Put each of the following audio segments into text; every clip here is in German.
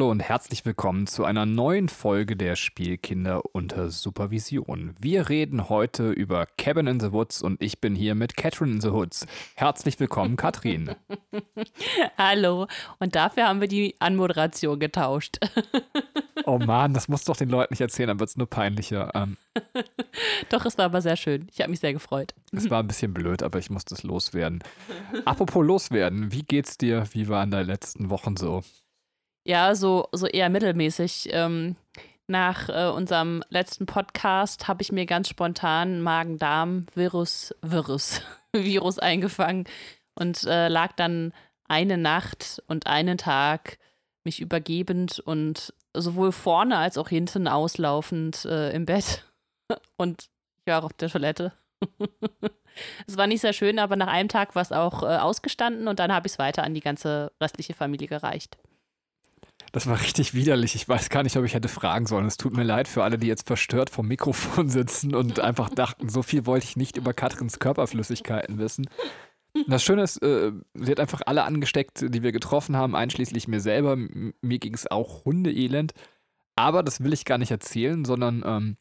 Hallo und herzlich willkommen zu einer neuen Folge der Spielkinder unter Supervision. Wir reden heute über Cabin in the Woods und ich bin hier mit Catherine in the Woods. Herzlich willkommen, Katrin. Hallo. Und dafür haben wir die Anmoderation getauscht. oh Mann, das muss doch den Leuten nicht erzählen, dann wird es nur peinlicher. Ähm, doch, es war aber sehr schön. Ich habe mich sehr gefreut. Es war ein bisschen blöd, aber ich musste es loswerden. Apropos loswerden, wie geht's dir? Wie waren deine letzten Wochen so? Ja, so, so eher mittelmäßig. Ähm, nach äh, unserem letzten Podcast habe ich mir ganz spontan Magen-Darm-Virus, Virus, Virus eingefangen und äh, lag dann eine Nacht und einen Tag mich übergebend und sowohl vorne als auch hinten auslaufend äh, im Bett. Und ich war auf der Toilette. es war nicht sehr schön, aber nach einem Tag war es auch äh, ausgestanden und dann habe ich es weiter an die ganze restliche Familie gereicht. Das war richtig widerlich. Ich weiß gar nicht, ob ich hätte fragen sollen. Es tut mir leid für alle, die jetzt verstört vom Mikrofon sitzen und einfach dachten, so viel wollte ich nicht über Katrins Körperflüssigkeiten wissen. Das Schöne ist, äh, sie hat einfach alle angesteckt, die wir getroffen haben, einschließlich mir selber. M mir ging es auch hundeelend. Aber das will ich gar nicht erzählen, sondern ähm,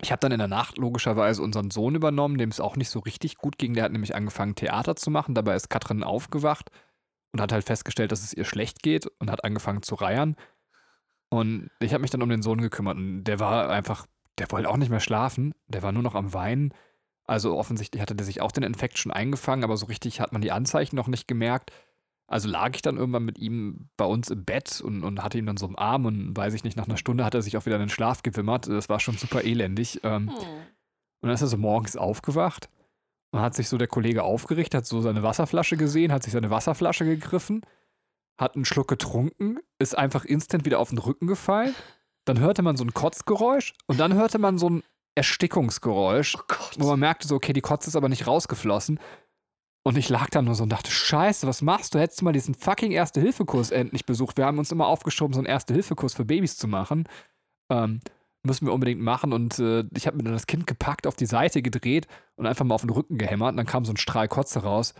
ich habe dann in der Nacht logischerweise unseren Sohn übernommen, dem es auch nicht so richtig gut ging. Der hat nämlich angefangen, Theater zu machen. Dabei ist Katrin aufgewacht und hat halt festgestellt, dass es ihr schlecht geht und hat angefangen zu reiern. Und ich habe mich dann um den Sohn gekümmert und der war einfach, der wollte auch nicht mehr schlafen. Der war nur noch am Weinen. Also offensichtlich hatte der sich auch den Infekt schon eingefangen, aber so richtig hat man die Anzeichen noch nicht gemerkt. Also lag ich dann irgendwann mit ihm bei uns im Bett und, und hatte ihn dann so im Arm und weiß ich nicht, nach einer Stunde hat er sich auch wieder in den Schlaf gewimmert. Das war schon super elendig. Ähm, hm. Und dann ist er so morgens aufgewacht und hat sich so der Kollege aufgerichtet, hat so seine Wasserflasche gesehen, hat sich seine Wasserflasche gegriffen, hat einen Schluck getrunken, ist einfach instant wieder auf den Rücken gefallen. Dann hörte man so ein Kotzgeräusch und dann hörte man so ein Erstickungsgeräusch, oh wo man merkte so, okay, die Kotze ist aber nicht rausgeflossen. Und ich lag da nur so und dachte, scheiße, was machst du? Hättest du mal diesen fucking Erste-Hilfe-Kurs endlich besucht. Wir haben uns immer aufgeschoben, so einen Erste-Hilfe-Kurs für Babys zu machen. Ähm, müssen wir unbedingt machen. Und äh, ich habe mir dann das Kind gepackt, auf die Seite gedreht und einfach mal auf den Rücken gehämmert. Und dann kam so ein Strahl Kotze raus.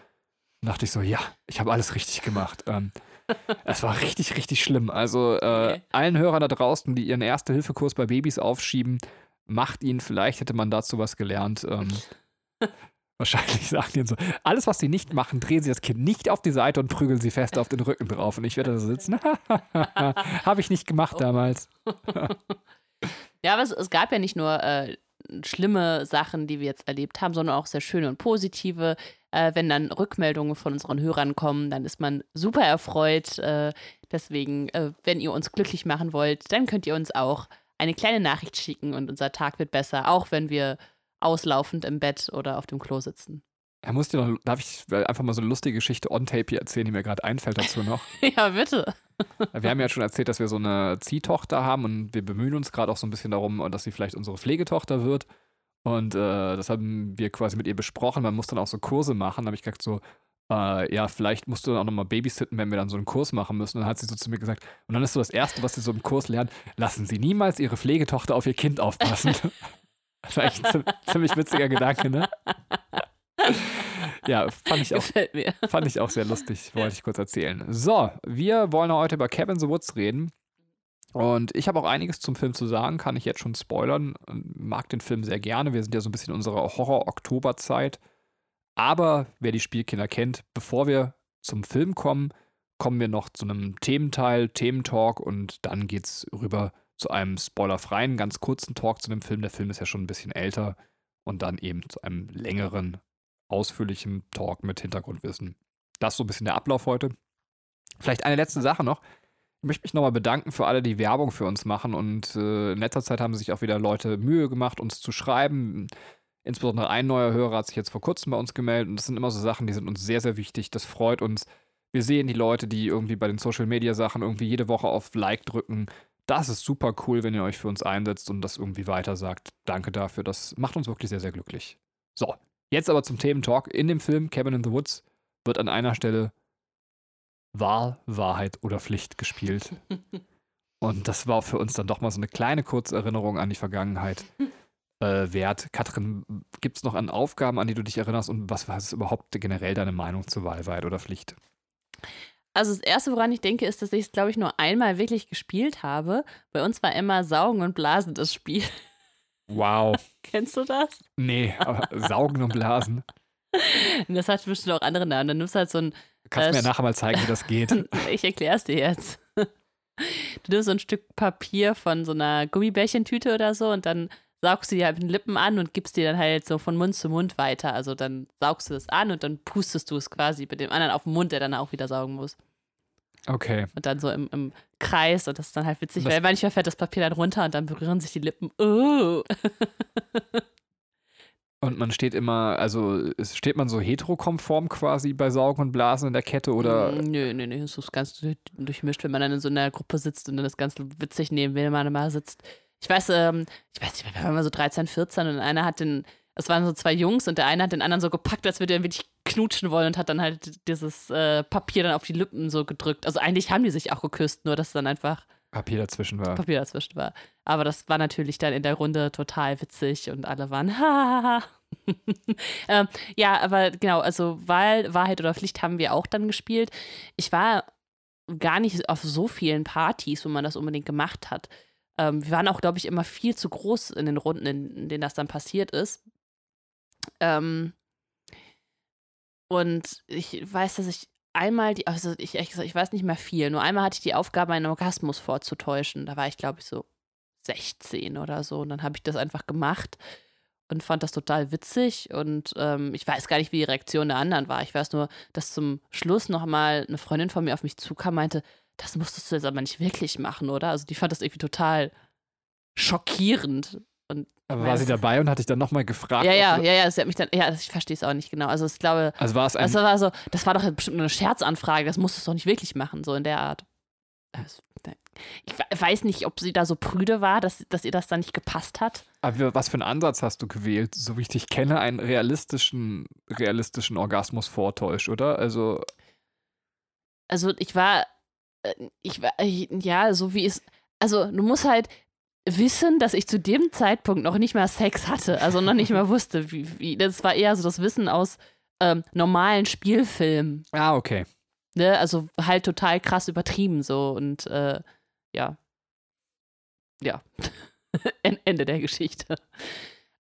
Und dachte ich so, ja, ich habe alles richtig gemacht. Ähm, es war richtig, richtig schlimm. Also äh, okay. allen Hörern da draußen, die ihren Erste-Hilfe-Kurs bei Babys aufschieben, macht ihn. Vielleicht hätte man dazu was gelernt. Ähm, wahrscheinlich sagen die so, alles, was sie nicht machen, drehen sie das Kind nicht auf die Seite und prügeln sie fest auf den Rücken drauf. Und ich werde da sitzen. habe ich nicht gemacht oh. damals. Ja, aber es, es gab ja nicht nur äh, schlimme Sachen, die wir jetzt erlebt haben, sondern auch sehr schöne und positive. Äh, wenn dann Rückmeldungen von unseren Hörern kommen, dann ist man super erfreut. Äh, deswegen, äh, wenn ihr uns glücklich machen wollt, dann könnt ihr uns auch eine kleine Nachricht schicken und unser Tag wird besser, auch wenn wir auslaufend im Bett oder auf dem Klo sitzen. Er muss dir noch, darf ich einfach mal so eine lustige Geschichte on tape hier erzählen, die mir gerade einfällt dazu noch? ja, bitte. Wir haben ja schon erzählt, dass wir so eine Ziehtochter haben und wir bemühen uns gerade auch so ein bisschen darum, dass sie vielleicht unsere Pflegetochter wird. Und äh, das haben wir quasi mit ihr besprochen. Man muss dann auch so Kurse machen. Da habe ich gesagt, so, äh, ja, vielleicht musst du dann auch nochmal babysitten, wenn wir dann so einen Kurs machen müssen. Und dann hat sie so zu mir gesagt, und dann ist so das Erste, was sie so im Kurs lernen, lassen Sie niemals Ihre Pflegetochter auf Ihr Kind aufpassen. das war echt ein ziemlich witziger Gedanke, ne? Ja, fand ich, auch, fand ich auch sehr lustig, wollte ich kurz erzählen. So, wir wollen heute über Cabin the Woods reden. Und ich habe auch einiges zum Film zu sagen, kann ich jetzt schon spoilern. Mag den Film sehr gerne. Wir sind ja so ein bisschen in unserer Horror-Oktober-Zeit. Aber wer die Spielkinder kennt, bevor wir zum Film kommen, kommen wir noch zu einem Thementeil, Thementalk und dann geht es rüber zu einem spoilerfreien, ganz kurzen Talk zu dem Film. Der Film ist ja schon ein bisschen älter und dann eben zu einem längeren ausführlichem Talk mit Hintergrundwissen. Das ist so ein bisschen der Ablauf heute. Vielleicht eine letzte Sache noch. Ich möchte mich nochmal bedanken für alle, die Werbung für uns machen. Und äh, in letzter Zeit haben sich auch wieder Leute Mühe gemacht, uns zu schreiben. Insbesondere ein neuer Hörer hat sich jetzt vor kurzem bei uns gemeldet. Und das sind immer so Sachen, die sind uns sehr, sehr wichtig. Das freut uns. Wir sehen die Leute, die irgendwie bei den Social Media Sachen irgendwie jede Woche auf Like drücken. Das ist super cool, wenn ihr euch für uns einsetzt und das irgendwie weiter sagt. Danke dafür. Das macht uns wirklich sehr, sehr glücklich. So, Jetzt aber zum Thementalk. In dem Film Cabin in the Woods wird an einer Stelle Wahl, Wahrheit oder Pflicht gespielt. Und das war für uns dann doch mal so eine kleine Kurzerinnerung an die Vergangenheit äh, wert. Katrin, gibt es noch an Aufgaben, an die du dich erinnerst und was, ist überhaupt generell deine Meinung zu Wahl, Wahrheit oder Pflicht? also das Erste, woran ich denke, ist, dass ich es, glaube ich, nur einmal wirklich gespielt habe. Bei uns war immer Saugen und Blasen das Spiel. Wow. Kennst du das? Nee, aber Saugen und Blasen. Das hat bestimmt auch andere Namen. Dann nimmst du halt so ein. Kannst du Äh, mir nachher mal zeigen, wie das geht? Ich erkläre es dir jetzt. Du nimmst so ein Stück Papier von so einer Gummibärchentüte oder so und dann saugst du die halt mit den Lippen an und gibst dir dann halt so von Mund zu Mund weiter. Also dann saugst du das an und dann pustest du es quasi mit dem anderen auf den Mund, der dann auch wieder saugen muss. Okay. Und dann so im, im Kreis und das ist dann halt witzig, Das- weil manchmal fällt das Papier dann runter und dann berühren sich die Lippen. Oh. Und man steht immer, also es- steht man so heterokonform quasi bei Saugen und Blasen in der Kette oder Mm, Nö, nö, nö, das ist ganz du- durchmischt, wenn man dann in so einer Gruppe sitzt und dann ist ganz witzig neben wen man mal sitzt. Ich weiß, ähm, ich weiß nicht, wir waren mal so 13, 14 und einer hat den, es waren so zwei Jungs und der eine hat den anderen so gepackt, als würde er wirklich knutschen wollen und hat dann halt dieses äh, Papier dann auf die Lippen so gedrückt. Also eigentlich haben die sich auch geküsst, nur dass dann einfach Papier dazwischen war. Papier dazwischen war. Aber das war natürlich dann in der Runde total witzig und alle waren hahaha. ähm, ja, aber genau, also Wahl, Wahrheit oder Pflicht haben wir auch dann gespielt. Ich war gar nicht auf so vielen Partys, wo man das unbedingt gemacht hat. Ähm, wir waren auch, glaube ich, immer viel zu groß in den Runden, in, in denen das dann passiert ist. Ähm, und ich weiß, dass ich einmal die, also ich ehrlich gesagt, ich weiß nicht mehr viel, nur einmal hatte ich die Aufgabe, einen Orgasmus vorzutäuschen. Da war ich, glaube ich, so 16 oder so. Und dann habe ich das einfach gemacht und fand das total witzig. Und ähm, ich weiß gar nicht, wie die Reaktion der anderen war. Ich weiß nur, dass zum Schluss nochmal eine Freundin von mir auf mich zukam, meinte, das musstest du jetzt aber nicht wirklich machen, oder? Also die fand das irgendwie total schockierend. Und Aber war sie dabei und hat dich dann nochmal gefragt? ja, ja, ja, ja, sie hat mich dann, ja, ich verstehe es auch nicht genau. Also ich glaube, Also war es ein, das war so, das war doch bestimmt nur eine Scherzanfrage, das musstest du doch nicht wirklich machen, so in der Art. Das- Ich we- weiß nicht, ob sie da so prüde war, dass, dass ihr das dann nicht gepasst hat. aber was für einen Ansatz hast du gewählt? So wie ich dich kenne, einen realistischen, realistischen Orgasmus-Vortäusch, oder? Also, Also ich war, äh, ich war, ich- ja, so wie es, also du musst halt wissen, dass ich zu dem Zeitpunkt noch nicht mal Sex hatte, also noch nicht mal wusste, wie, wie das war eher so das Wissen aus ähm, normalen Spielfilmen. ah, okay. Ne? Also halt total krass übertrieben so und äh, ja. Ja. En- Ende der Geschichte.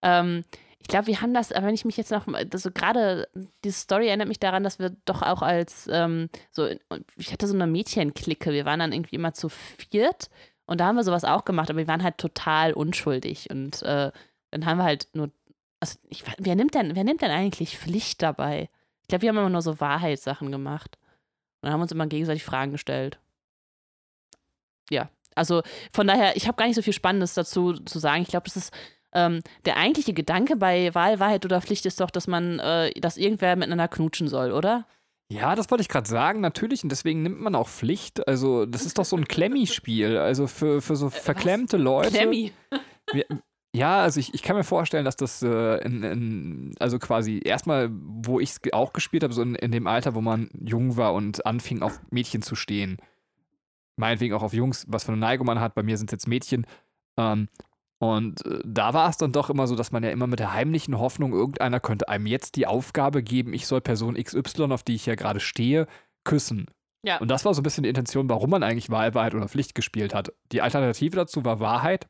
Ähm, ich glaube, wir haben das, aber wenn ich mich jetzt noch, also gerade diese Story erinnert mich daran, dass wir doch auch als ähm, so, ich hatte so eine Mädchenklicke, wir waren dann irgendwie immer zu viert und da haben wir sowas auch gemacht, aber wir waren halt total unschuldig und äh, dann haben wir halt nur, also ich, we- wer nimmt denn, wer nimmt denn eigentlich Pflicht dabei? Ich glaube, wir haben immer nur so Wahrheitssachen gemacht. Und haben uns immer gegenseitig Fragen gestellt. Ja, also von daher, ich habe gar nicht so viel Spannendes dazu zu sagen. Ich glaube, das ist ähm, der eigentliche Gedanke bei Wahl, Wahrheit oder Pflicht ist doch, dass man, äh, dass irgendwer miteinander knutschen soll, oder? Ja, das wollte ich gerade sagen, natürlich. Und deswegen nimmt man auch Pflicht. Also, das ist doch so ein Klemmi-Spiel. Also für, für so verklemmte Leute. Klemmi. Ja, also ich, ich kann mir vorstellen, dass das äh, in, in, also quasi erstmal, wo ich es auch gespielt habe, so in, in dem Alter, wo man jung war und anfing, auf Mädchen zu stehen. Meinetwegen auch auf Jungs, was für eine Neigung man hat. Bei mir sind es jetzt Mädchen. Ähm, und äh, da war es dann doch immer so, dass man ja immer mit der heimlichen Hoffnung, irgendeiner könnte einem jetzt die Aufgabe geben, ich soll Person XY, auf die ich ja gerade stehe, küssen. Ja. Und das war so ein bisschen die Intention, warum man eigentlich Wahl, Wahrheit oder Pflicht gespielt hat. Die Alternative dazu war Wahrheit.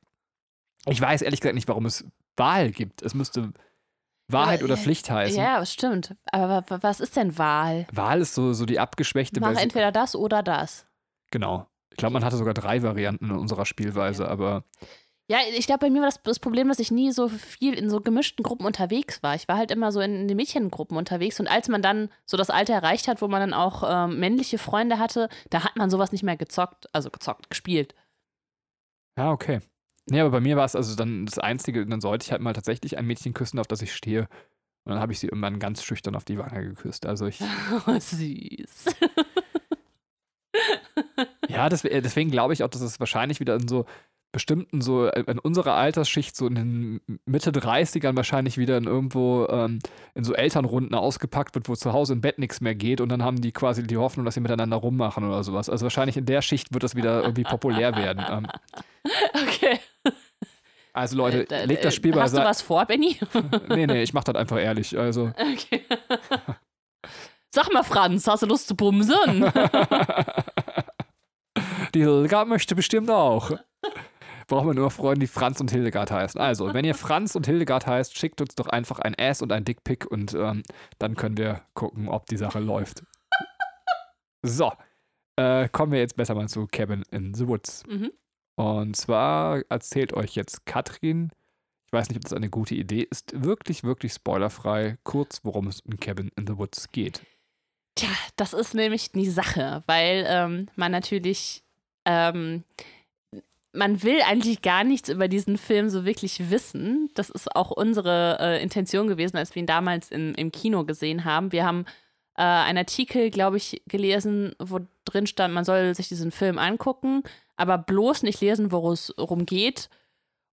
Ich weiß ehrlich gesagt nicht, warum es Wahl gibt. Es müsste Wahrheit Aber, oder Pflicht heißen. Ja, das stimmt. Aber wa- wa- was ist denn Wahl? Wahl ist so, so die abgeschwächte Mach Version. entweder das oder das. Genau. Ich glaube, man hatte sogar drei Varianten in unserer Spielweise, aber Ja, ich glaube, bei mir war das, das Problem, dass ich nie so viel in so gemischten Gruppen unterwegs war. Ich war halt immer so in, in den Mädchengruppen unterwegs. Und als man dann so das Alter erreicht hat, wo man dann auch ähm, männliche Freunde hatte, da hat man sowas nicht mehr gezockt. Also gezockt, gespielt. ja, okay. Nee, aber bei mir war es also dann das Einzige, dann sollte ich halt mal tatsächlich ein Mädchen küssen, auf das ich stehe. Und dann habe ich sie irgendwann ganz schüchtern auf die Wange geküsst. Also ich, Oh, süß. ja, deswegen, deswegen glaube ich auch, dass es wahrscheinlich wieder in so bestimmten, so äh, in unserer Altersschicht, so in den Mitte 30ern wahrscheinlich wieder in irgendwo ähm, in so Elternrunden ausgepackt wird, wo zu Hause im Bett nichts mehr geht und dann haben die quasi die Hoffnung, dass sie miteinander rummachen oder sowas. Also wahrscheinlich in der Schicht wird das wieder irgendwie populär werden. Ähm, Okay. also Leute, Äh, legt das äh, Spiel Hast du beiseite. was vor, Benny? Nee, nee, ich mach das einfach ehrlich. Also, Okay. Sag mal, Franz, hast du Lust zu bumsen? Die Hildegard möchte bestimmt auch. Braucht man nur Freunde, die Franz und Hildegard heißen. Also, wenn ihr Franz und Hildegard heißt, schickt uns doch einfach ein Ass und ein Dickpick und ähm, dann können wir gucken, ob die Sache läuft. So, äh, kommen wir jetzt besser mal zu Cabin in the Woods. Mhm. Und zwar erzählt euch jetzt Katrin, ich weiß nicht, ob das eine gute Idee ist, wirklich, wirklich spoilerfrei, kurz, worum es in Cabin in the Woods geht. Tja, das ist nämlich die Sache, weil ähm, man natürlich, ähm, man will eigentlich gar nichts über diesen Film so wirklich wissen. Das ist auch unsere äh, Intention gewesen, als wir ihn damals in, im Kino gesehen haben. Wir haben äh, einen Artikel, glaube ich, gelesen, wo drin stand, man soll sich diesen Film angucken, aber bloß nicht lesen, worum es geht.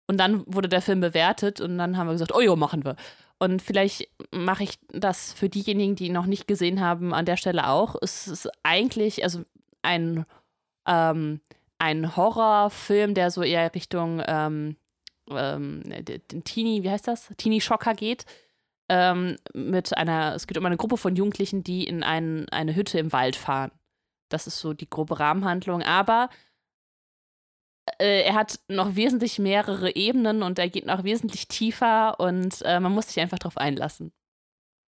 Und dann wurde der Film bewertet und dann haben wir gesagt, oh jo, machen wir. Und vielleicht mache ich das für diejenigen, die ihn noch nicht gesehen haben, an der Stelle auch. Es ist eigentlich also ein, ähm, ein Horrorfilm, der so eher Richtung ähm, ähm, den Teenie, wie heißt das? Teenie-Schocker geht. Ähm, mit einer, es geht um eine Gruppe von Jugendlichen, die in ein, eine Hütte im Wald fahren. Das ist so die grobe Rahmenhandlung. Aber äh, er hat noch wesentlich mehrere Ebenen und er geht noch wesentlich tiefer und äh, man muss sich einfach darauf einlassen.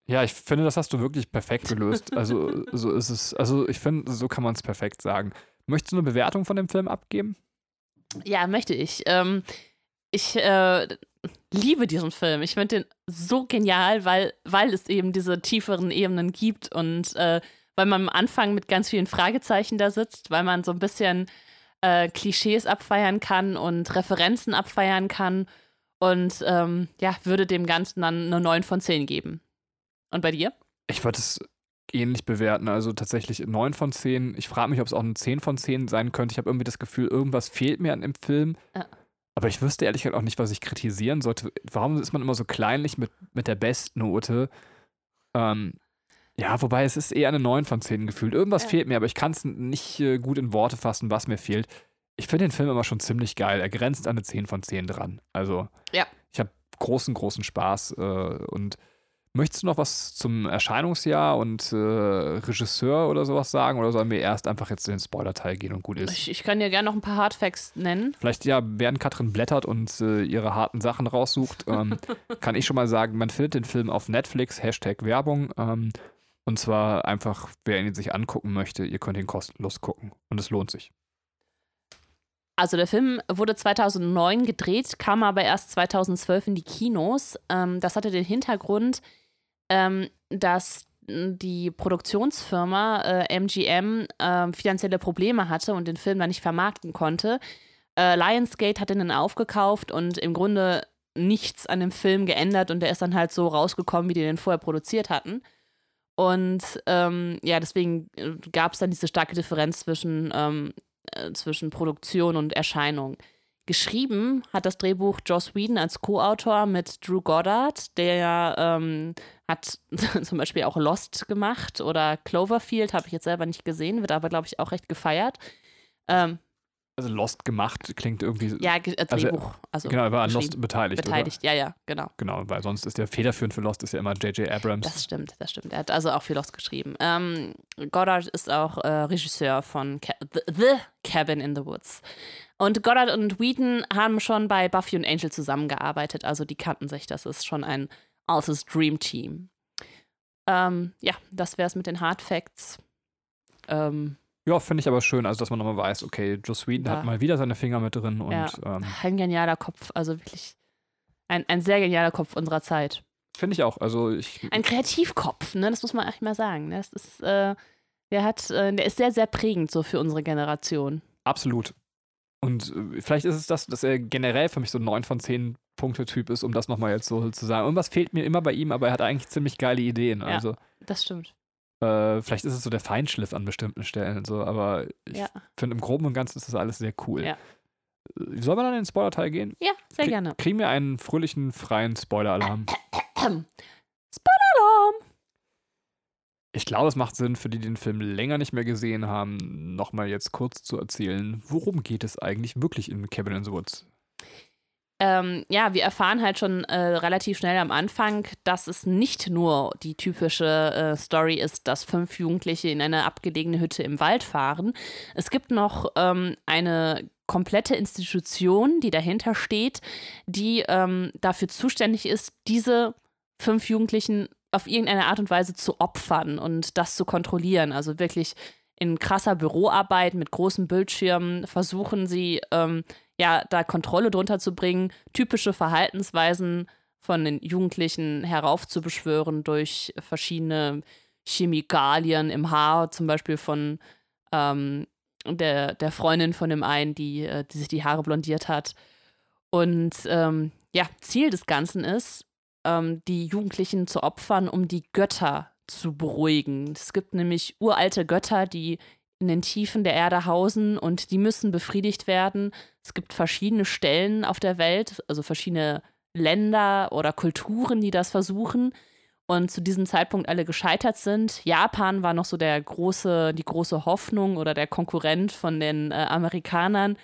Ja, ich finde, das hast du wirklich perfekt gelöst. Also, so ist es. Also, ich finde, so kann man es perfekt sagen. Möchtest du eine Bewertung von dem Film abgeben? Ja, möchte ich. Ähm, ich äh, liebe diesen Film. Ich finde den so genial, weil, weil es eben diese tieferen Ebenen gibt und äh, weil man am Anfang mit ganz vielen Fragezeichen da sitzt, weil man so ein bisschen äh, Klischees abfeiern kann und Referenzen abfeiern kann. Und ähm, ja, würde dem Ganzen dann eine 9 von 10 geben. Und bei dir? Ich würde es ähnlich bewerten. Also tatsächlich 9 von 10. Ich frage mich, ob es auch eine 10 von 10 sein könnte. Ich habe irgendwie das Gefühl, irgendwas fehlt mir an dem Film. Ja. Aber ich wüsste ehrlich gesagt auch nicht, was ich kritisieren sollte. Warum ist man immer so kleinlich mit, mit der Bestnote? Ähm, ja, wobei es ist eher eine 9 von 10 gefühlt. Irgendwas ja. fehlt mir, aber ich kann es nicht äh, gut in Worte fassen, was mir fehlt. Ich finde den Film immer schon ziemlich geil. Er grenzt an eine 10 von 10 dran. Also, ja. ich habe großen, großen Spaß. Äh, und möchtest du noch was zum Erscheinungsjahr und äh, Regisseur oder sowas sagen? Oder sollen wir erst einfach jetzt in den Spoiler-Teil gehen und gut ist? Ich, ich kann dir gerne noch ein paar Hardfacts nennen. Vielleicht ja, während Katrin blättert und äh, ihre harten Sachen raussucht, ähm, kann ich schon mal sagen, man findet den Film auf Netflix, Hashtag Werbung. Ähm, und zwar einfach, wer ihn sich angucken möchte, ihr könnt ihn kostenlos gucken. Und es lohnt sich. Also der Film wurde 2009 gedreht, kam aber erst 2012 in die Kinos. Ähm, das hatte den Hintergrund, ähm, dass die Produktionsfirma äh, MGM äh, finanzielle Probleme hatte und den Film dann nicht vermarkten konnte. Äh, Lionsgate hat ihn dann aufgekauft und im Grunde nichts an dem Film geändert und der ist dann halt so rausgekommen, wie die den vorher produziert hatten. Und ähm, ja, deswegen äh, gab es dann diese starke Differenz zwischen, ähm, äh, zwischen Produktion und Erscheinung. Geschrieben hat das Drehbuch Joss Whedon als Co-Autor mit Drew Goddard, der ähm, hat zum Beispiel auch Lost gemacht oder Cloverfield, habe ich jetzt selber nicht gesehen, wird aber, glaube ich, auch recht gefeiert. Ähm, also Lost gemacht klingt irgendwie. Ja, äh, also, Drehbuch. Also, genau, er war an Lost beteiligt. Beteiligt, oder? ja, ja, genau. Genau, weil sonst ist der federführend für Lost ist ja immer J.J. Abrams. Das stimmt, das stimmt. Er hat also auch für Lost geschrieben. Ähm, Goddard ist auch äh, Regisseur von Ca the, the, Cabin in the Woods. Und Goddard und Whedon haben schon bei Buffy und Angel zusammengearbeitet, also die kannten sich. Das ist schon ein altes Dream Team. Ähm, ja, das wäre es mit den Hard Facts. Ähm, ja, finde ich aber schön, also dass man nochmal weiß, okay, Joe Whedon ja. hat mal wieder seine Finger mit drin und. Ja. Ähm, ein genialer Kopf, also wirklich ein, ein sehr genialer Kopf unserer Zeit. Finde ich auch. Also ich. Ein Kreativkopf, ne? Das muss man echt mal sagen. Ne? Das ist, äh, der hat, äh, der ist sehr, sehr prägend so für unsere Generation. Absolut. Und äh, vielleicht ist es das, dass er generell für mich so ein 9 von 10 Punkte-Typ ist, um das nochmal jetzt so zu sagen. Irgendwas fehlt mir immer bei ihm, aber er hat eigentlich ziemlich geile Ideen. Also. Ja, das stimmt. Äh, vielleicht ist es so der Feinschliff an bestimmten Stellen, so, aber ich ja. finde im Groben und Ganzen ist das alles sehr cool. Ja. Äh, Soll man dann in den Spoiler-Teil gehen? Ja, sehr Krie gerne. Kriegen wir einen fröhlichen, freien. Spoiler-Alarm! Ich glaube, es macht Sinn, für die, die den Film länger nicht mehr gesehen haben, nochmal jetzt kurz zu erzählen, worum geht es eigentlich wirklich in Cabin in the Woods? ähm, ja, wir erfahren halt schon äh, relativ schnell am Anfang, dass es nicht nur die typische äh, Story ist, dass fünf Jugendliche in eine abgelegene Hütte im Wald fahren. Es gibt noch ähm, eine komplette Institution, die dahinter steht, die ähm, dafür zuständig ist, diese fünf Jugendlichen auf irgendeine Art und Weise zu opfern und das zu kontrollieren. Also wirklich in krasser Büroarbeit mit großen Bildschirmen versuchen sie, ähm, ja, da Kontrolle drunter zu bringen, typische Verhaltensweisen von den Jugendlichen heraufzubeschwören durch verschiedene Chemikalien im Haar, zum Beispiel von ähm, der, der Freundin von dem einen, die, äh, die sich die Haare blondiert hat. Und ähm, ja, Ziel des Ganzen ist, ähm, die Jugendlichen zu opfern, um die Götter zu beruhigen. Es gibt nämlich uralte Götter, die in den Tiefen der Erde hausen und die müssen befriedigt werden. Es gibt verschiedene Stellen auf der Welt, also verschiedene Länder oder Kulturen, die das versuchen und zu diesem Zeitpunkt alle gescheitert sind. Japan war noch so der große, die große Hoffnung oder der Konkurrent von den äh, Amerikanern.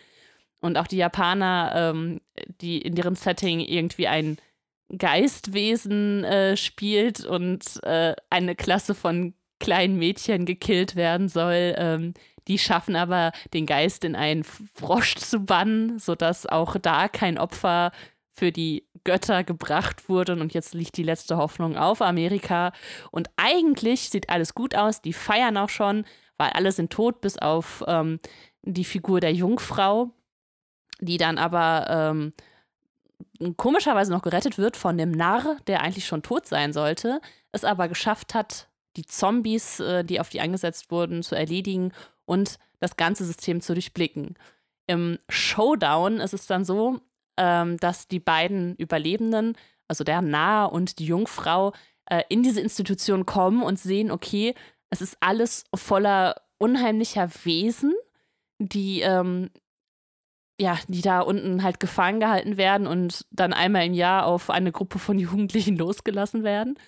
Und auch die Japaner, ähm, die in deren Setting irgendwie ein Geistwesen äh, spielt und äh, eine Klasse von kleinen Mädchen gekillt werden soll. Ähm, die schaffen aber den Geist in einen Frosch zu bannen, sodass auch da kein Opfer für die Götter gebracht wurden und jetzt liegt die letzte Hoffnung auf Amerika. Und eigentlich sieht alles gut aus, die feiern auch schon, weil alle sind tot, bis auf ähm, die Figur der Jungfrau, die dann aber ähm, komischerweise noch gerettet wird von dem Narr, der eigentlich schon tot sein sollte, es aber geschafft hat, die Zombies, äh, die auf die angesetzt wurden, zu erledigen und das ganze System zu durchblicken. Im Showdown ist es dann so, ähm, dass die beiden Überlebenden, also der Narr und die Jungfrau, äh, in diese Institution kommen und sehen, okay, es ist alles voller unheimlicher Wesen, die, ähm, ja, die da unten halt gefangen gehalten werden und dann einmal im Jahr auf eine Gruppe von Jugendlichen losgelassen werden.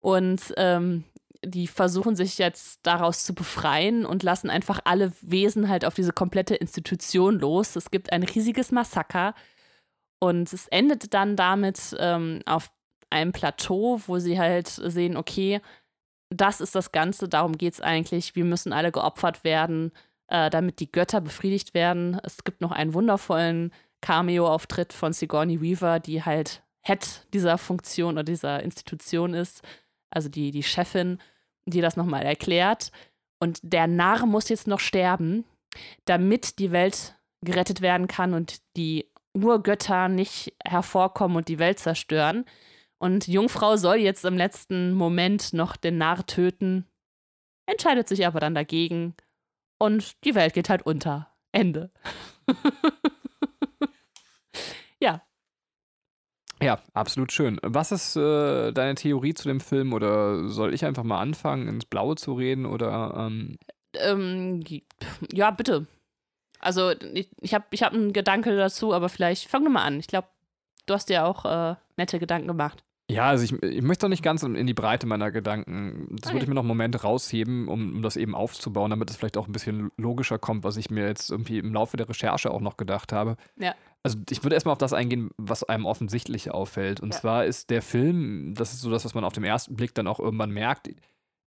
Und ähm, die versuchen sich jetzt daraus zu befreien und lassen einfach alle Wesen halt auf diese komplette Institution los. Es gibt ein riesiges Massaker und es endet dann damit ähm, auf einem Plateau, wo sie halt sehen, okay, das ist das Ganze, darum geht es eigentlich, wir müssen alle geopfert werden, äh, damit die Götter befriedigt werden. Es gibt noch einen wundervollen Cameo-Auftritt von Sigourney Weaver, die halt Head dieser Funktion oder dieser Institution ist, also die, die Chefin, die das nochmal erklärt. Und der Narr muss jetzt noch sterben, damit die Welt gerettet werden kann und die Urgötter nicht hervorkommen und die Welt zerstören. Und Jungfrau soll jetzt im letzten Moment noch den Narr töten, entscheidet sich aber dann dagegen und die Welt geht halt unter. Ende. ja. Ja, absolut schön. Was ist äh, deine Theorie zu dem Film oder soll ich einfach mal anfangen, ins Blaue zu reden oder? Ähm ähm, ja, bitte. Also ich, ich habe ich hab einen Gedanke dazu, aber vielleicht fang du mal an. Ich glaube, du hast dir auch äh, nette Gedanken gemacht. Ja, also ich, ich möchte doch nicht ganz in die Breite meiner Gedanken. Das okay. würde ich mir noch einen Moment rausheben, um, um das eben aufzubauen, damit es vielleicht auch ein bisschen logischer kommt, was ich mir jetzt irgendwie im Laufe der Recherche auch noch gedacht habe. Ja. Also ich würde erstmal auf das eingehen, was einem offensichtlich auffällt. Und ja. zwar ist der Film, das ist so das, was man auf den ersten Blick dann auch irgendwann merkt,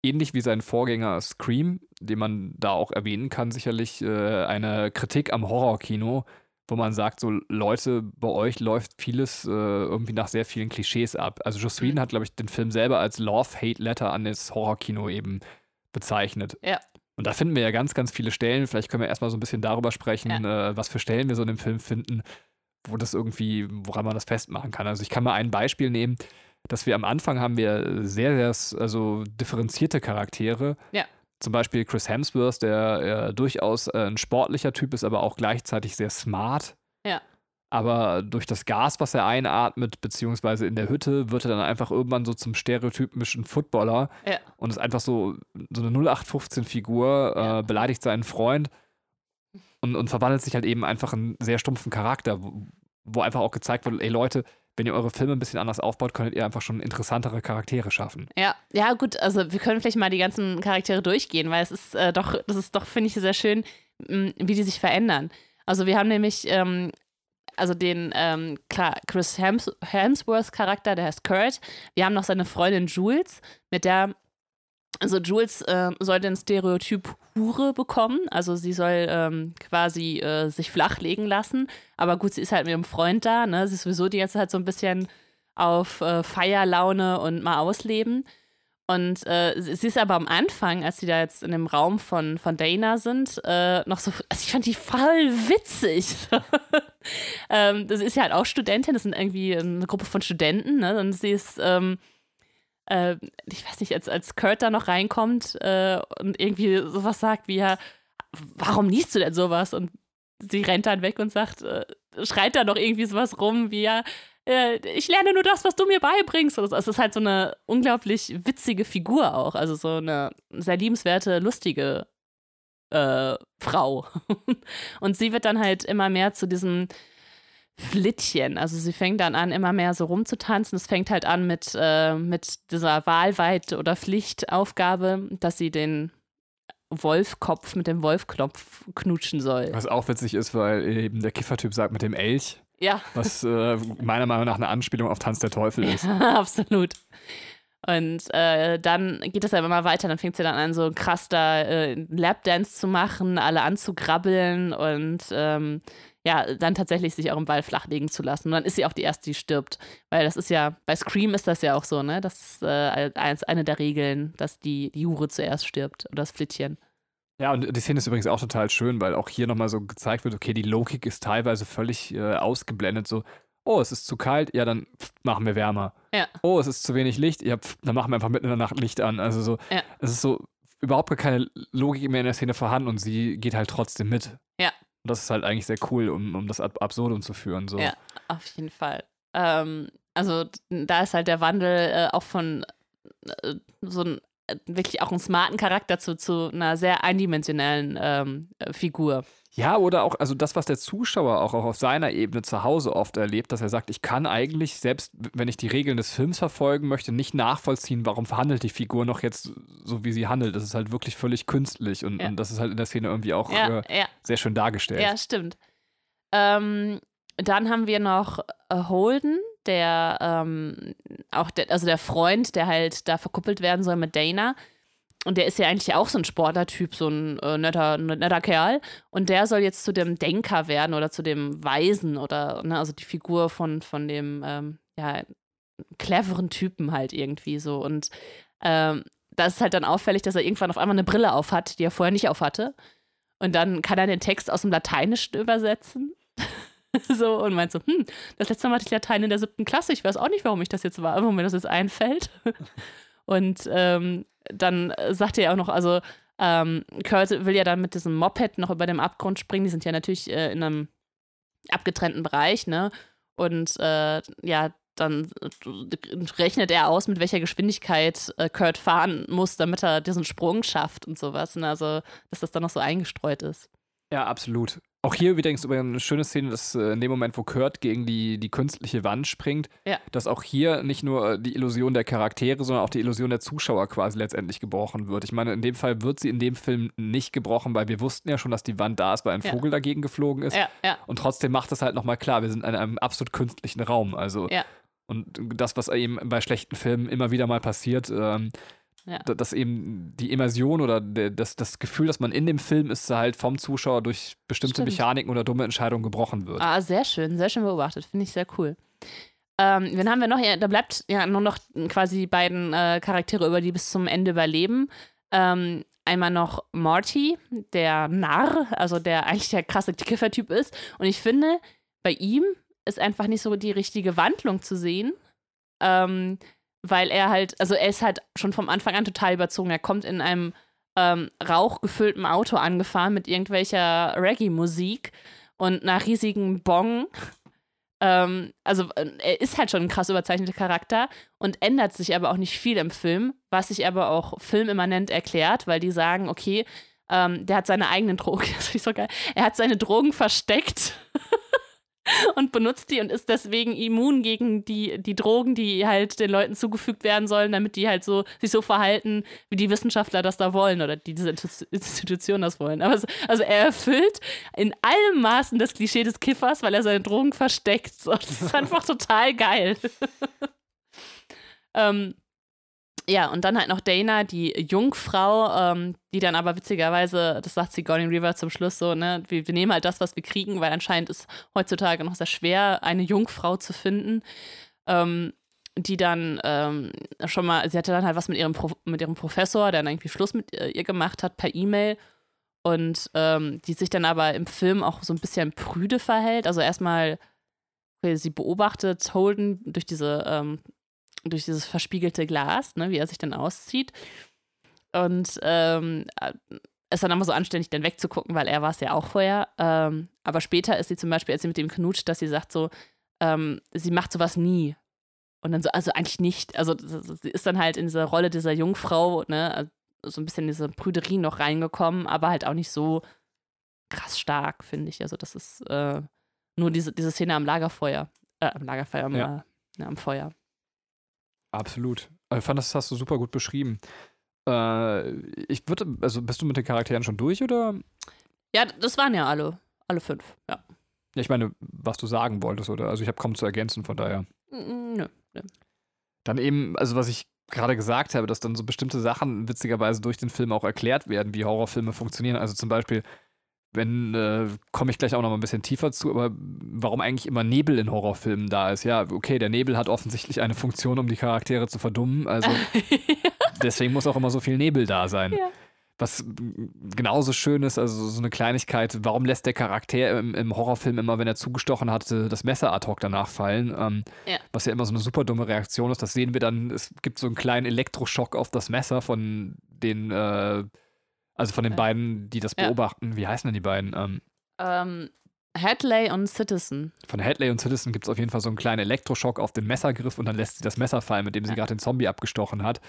ähnlich wie sein Vorgänger Scream, den man da auch erwähnen kann, sicherlich äh, eine Kritik am Horrorkino, wo man sagt, so Leute, bei euch läuft vieles äh, irgendwie nach sehr vielen Klischees ab. Also Joss Whedon mhm. hat, glaube ich, den Film selber als Love-Hate-Letter an das Horrorkino eben bezeichnet. Ja. Und da finden wir ja ganz, ganz viele Stellen. Vielleicht können wir erstmal so ein bisschen darüber sprechen, ja. äh, was für Stellen wir so in dem Film finden, wo das irgendwie, woran man das festmachen kann. Also ich kann mal ein Beispiel nehmen dass wir am Anfang haben wir sehr, sehr also differenzierte Charaktere. Ja. Zum Beispiel Chris Hemsworth, der äh, durchaus äh, ein sportlicher Typ ist, aber auch gleichzeitig sehr smart. Ja. Aber durch das Gas, was er einatmet, beziehungsweise in der Hütte, wird er dann einfach irgendwann so zum stereotypischen Footballer. Ja. Und ist einfach so, so eine 0815-Figur, ja. äh, beleidigt seinen Freund und, und verwandelt sich halt eben einfach in einen sehr stumpfen Charakter, wo, wo einfach auch gezeigt wird, ey Leute, wenn ihr eure Filme ein bisschen anders aufbaut, könntet ihr einfach schon interessantere Charaktere schaffen. Ja, ja, gut, also wir können vielleicht mal die ganzen Charaktere durchgehen, weil es ist äh, doch, das ist doch, finde ich, sehr schön, wie die sich verändern. Also wir haben nämlich ähm, also den, ähm, klar, Chris Hems Hemsworth Charakter, der heißt Kurt. Wir haben noch seine Freundin Jules, mit der also Jules äh, soll den Stereotyp Hure bekommen, also sie soll ähm, quasi äh, sich flachlegen lassen, aber gut, sie ist halt mit ihrem Freund da, ne? Sie ist sowieso die ganze Zeit so ein bisschen auf äh, Feierlaune und mal ausleben. Und äh, sie ist aber am Anfang, als sie da jetzt in dem Raum von, von Dana sind, äh, noch so, also ich fand die voll witzig. ähm, das ist ja halt auch Studentin, das sind irgendwie eine Gruppe von Studenten, ne? Und sie ist, ähm, äh, ich weiß nicht, als, als Kurt da noch reinkommt äh, und irgendwie sowas sagt wie ja, warum liest du denn sowas? Und sie rennt dann weg und sagt, äh, schreit da noch irgendwie sowas rum wie ja, äh, ich lerne nur das, was du mir beibringst. Also es ist halt so eine unglaublich witzige Figur auch. Also so eine sehr liebenswerte, lustige äh, Frau. und sie wird dann halt immer mehr zu diesem Flittchen. Also sie fängt dann an, immer mehr so rumzutanzen. Es fängt halt an mit, äh, mit dieser Wahlweit- oder Pflichtaufgabe, dass sie den Wolfkopf mit dem Wolfknopf knutschen soll. Was auch witzig ist, weil eben der Kiffertyp sagt mit dem Elch. Ja. Was äh, meiner Meinung nach eine Anspielung auf Tanz der Teufel ist. Ja, absolut. Und äh, dann geht es aber mal weiter. Dann fängt sie dann an, so krass da äh, Lapdance zu machen, alle anzugrabbeln und ähm, ja, dann tatsächlich sich auch im Ball flachlegen zu lassen. Und dann ist sie auch die Erste, die stirbt. Weil das ist ja, bei Scream ist das ja auch so, ne? Das ist äh, eine der Regeln, dass die, die Hure zuerst stirbt oder das Flittchen. Ja, und die Szene ist übrigens auch total schön, weil auch hier nochmal so gezeigt wird, okay, die Logik ist teilweise völlig äh, ausgeblendet. So, oh, es ist zu kalt, ja, dann pff, machen wir wärmer. Ja. Oh, es ist zu wenig Licht, ja, pff, dann machen wir einfach mitten in der Nacht Licht an. Also so, Ja. es ist so überhaupt gar keine Logik mehr in der Szene vorhanden und sie geht halt trotzdem mit. Ja. Und das ist halt eigentlich sehr cool, um, um das ab Absurdum zu führen. So. Ja, auf jeden Fall. Ähm, also da ist halt der Wandel äh, auch von äh, so ein wirklich auch einen smarten Charakter zu, zu einer sehr eindimensionellen ähm, äh, Figur. Ja, oder auch, also das, was der Zuschauer auch, auch auf seiner Ebene zu Hause oft erlebt, dass er sagt, ich kann eigentlich, selbst wenn ich die Regeln des Films verfolgen möchte, nicht nachvollziehen, warum verhandelt die Figur noch jetzt so, wie sie handelt. Das ist halt wirklich völlig künstlich und, Ja. und das ist halt in der Szene irgendwie auch Ja, äh, ja, sehr schön dargestellt. ja, stimmt. Ähm, dann haben wir noch äh, Holden, der ähm, auch der, also der Freund, der halt da verkuppelt werden soll mit Dana. Und der ist ja eigentlich auch so ein Sportlertyp, so ein äh, netter, netter Kerl. Und der soll jetzt zu dem Denker werden oder zu dem Weisen oder, ne, also die Figur von, von dem, ähm, ja, cleveren Typen halt irgendwie so. Und ähm, das ist halt dann auffällig, dass er irgendwann auf einmal eine Brille auf hat, die er vorher nicht auf hatte. Und dann kann er den Text aus dem Lateinischen übersetzen. so, und meint so, hm, das letzte Mal hatte ich Latein in der siebten Klasse. Ich weiß auch nicht, warum ich das jetzt war, warum mir das jetzt einfällt. und ähm, dann sagt er auch noch, also ähm, Kurt will ja dann mit diesem Moped noch über dem Abgrund springen. Die sind ja natürlich äh, in einem abgetrennten Bereich, ne? Und äh, ja, dann rechnet er aus, mit welcher Geschwindigkeit äh, Kurt fahren muss, damit er diesen Sprung schafft und sowas. Ne? Also, dass das dann noch so eingestreut ist. Ja, absolut. Auch hier übrigens über eine schöne Szene, dass äh, in dem Moment, wo Kurt gegen die, die künstliche Wand springt, Ja. dass auch hier nicht nur äh, die Illusion der Charaktere, sondern auch die Illusion der Zuschauer quasi letztendlich gebrochen wird. Ich meine, in dem Fall wird sie in dem Film nicht gebrochen, weil wir wussten ja schon, dass die Wand da ist, weil ein Ja. Vogel dagegen geflogen ist. Ja, Und trotzdem macht es halt nochmal klar, wir sind in einem absolut künstlichen Raum. Also, und das, was eben bei schlechten Filmen immer wieder mal passiert, ähm, Ja. da- dass eben die Immersion oder der, das, das Gefühl, dass man in dem Film ist, halt vom Zuschauer durch bestimmte Stimmt. Mechaniken oder dumme Entscheidungen gebrochen wird. Ah, sehr schön, sehr schön beobachtet. Finde ich sehr cool. Ähm, wen haben wir noch? Ja, da bleibt ja nur noch quasi die beiden äh, Charaktere, über die bis zum Ende überleben. Ähm, einmal noch Morty, der Narr, also der eigentlich der krasse Kiffertyp ist. Und ich finde, bei ihm ist einfach nicht so die richtige Wandlung zu sehen. Ähm, weil er halt, also er ist halt schon vom Anfang an total überzogen. Er kommt in einem ähm, rauchgefüllten Auto angefahren mit irgendwelcher Reggae-Musik und einer riesigen Bong. Ähm, also äh, er ist halt schon ein krass überzeichneter Charakter und ändert sich aber auch nicht viel im Film, was sich aber auch filmimmanent erklärt, weil die sagen, okay, ähm, der hat seine eigenen Drogen, das ist so geil, er hat seine Drogen versteckt und benutzt die und ist deswegen immun gegen die, die Drogen, die halt den Leuten zugefügt werden sollen, damit die halt so sich so verhalten, wie die Wissenschaftler das da wollen oder die, diese Institution das wollen. Aber es, also er erfüllt in allem Maßen das Klischee des Kiffers, weil er seine Drogen versteckt. So, das ist einfach total geil. ähm, ja, und dann halt noch Dana, die Jungfrau, ähm, die dann aber witzigerweise, das sagt Sigourney River zum Schluss so, ne, wir, wir, nehmen halt das, was wir kriegen, weil anscheinend ist heutzutage noch sehr schwer, eine Jungfrau zu finden. Ähm, die dann ähm, schon mal, sie hatte dann halt was mit ihrem, Pro mit ihrem Professor, der dann irgendwie Schluss mit ihr gemacht hat per E-Mail und ähm, die sich dann aber im Film auch so ein bisschen prüde verhält. Also erstmal, sie beobachtet Holden durch diese ähm, durch dieses verspiegelte Glas, ne, wie er sich dann auszieht. Und ähm, ist dann immer so anständig, dann wegzugucken, weil er war es ja auch vorher. Ähm, aber später ist sie zum Beispiel, als sie mit dem knutscht, dass sie sagt so, ähm, sie macht sowas nie. Und dann so, also eigentlich nicht. Also sie ist dann halt in diese Rolle dieser Jungfrau, ne, so ein bisschen in diese Prüderie noch reingekommen, aber halt auch nicht so krass stark, finde ich. Also das ist äh, nur diese, diese Szene am Lagerfeuer, äh, am Lagerfeuer, am, ja. äh, am Feuer. Absolut. Ich fand, das hast du super gut beschrieben. Äh, ich würde, also bist du mit den Charakteren schon durch oder? Ja, das waren ja alle, alle fünf, ja. Ja, ich meine, was du sagen wolltest, oder? Also ich habe kaum zu ergänzen, von daher. Nö, nö. Dann eben, also was ich gerade gesagt habe, dass dann so bestimmte Sachen witzigerweise durch den Film auch erklärt werden, wie Horrorfilme funktionieren. Also zum Beispiel, wenn, äh, komme ich gleich auch noch mal ein bisschen tiefer zu, aber warum eigentlich immer Nebel in Horrorfilmen da ist. Ja, okay, der Nebel hat offensichtlich eine Funktion, um die Charaktere zu verdummen. Also deswegen muss auch immer so viel Nebel da sein. Ja. Was genauso schön ist, also so eine Kleinigkeit, warum lässt der Charakter im, im Horrorfilm immer, wenn er zugestochen hat, das Messer ad hoc danach fallen? Ähm, ja. Was ja immer so eine super dumme Reaktion ist. Das sehen wir dann, es gibt so einen kleinen Elektroschock auf das Messer von den äh, also von den beiden, die das beobachten. Ja. Wie heißen denn die beiden? Ähm, ähm, Hadley und Citizen. Von Hadley und Citizen gibt es auf jeden Fall so einen kleinen Elektroschock auf den Messergriff und dann lässt sie das Messer fallen, mit dem sie ja. gerade den Zombie abgestochen hat.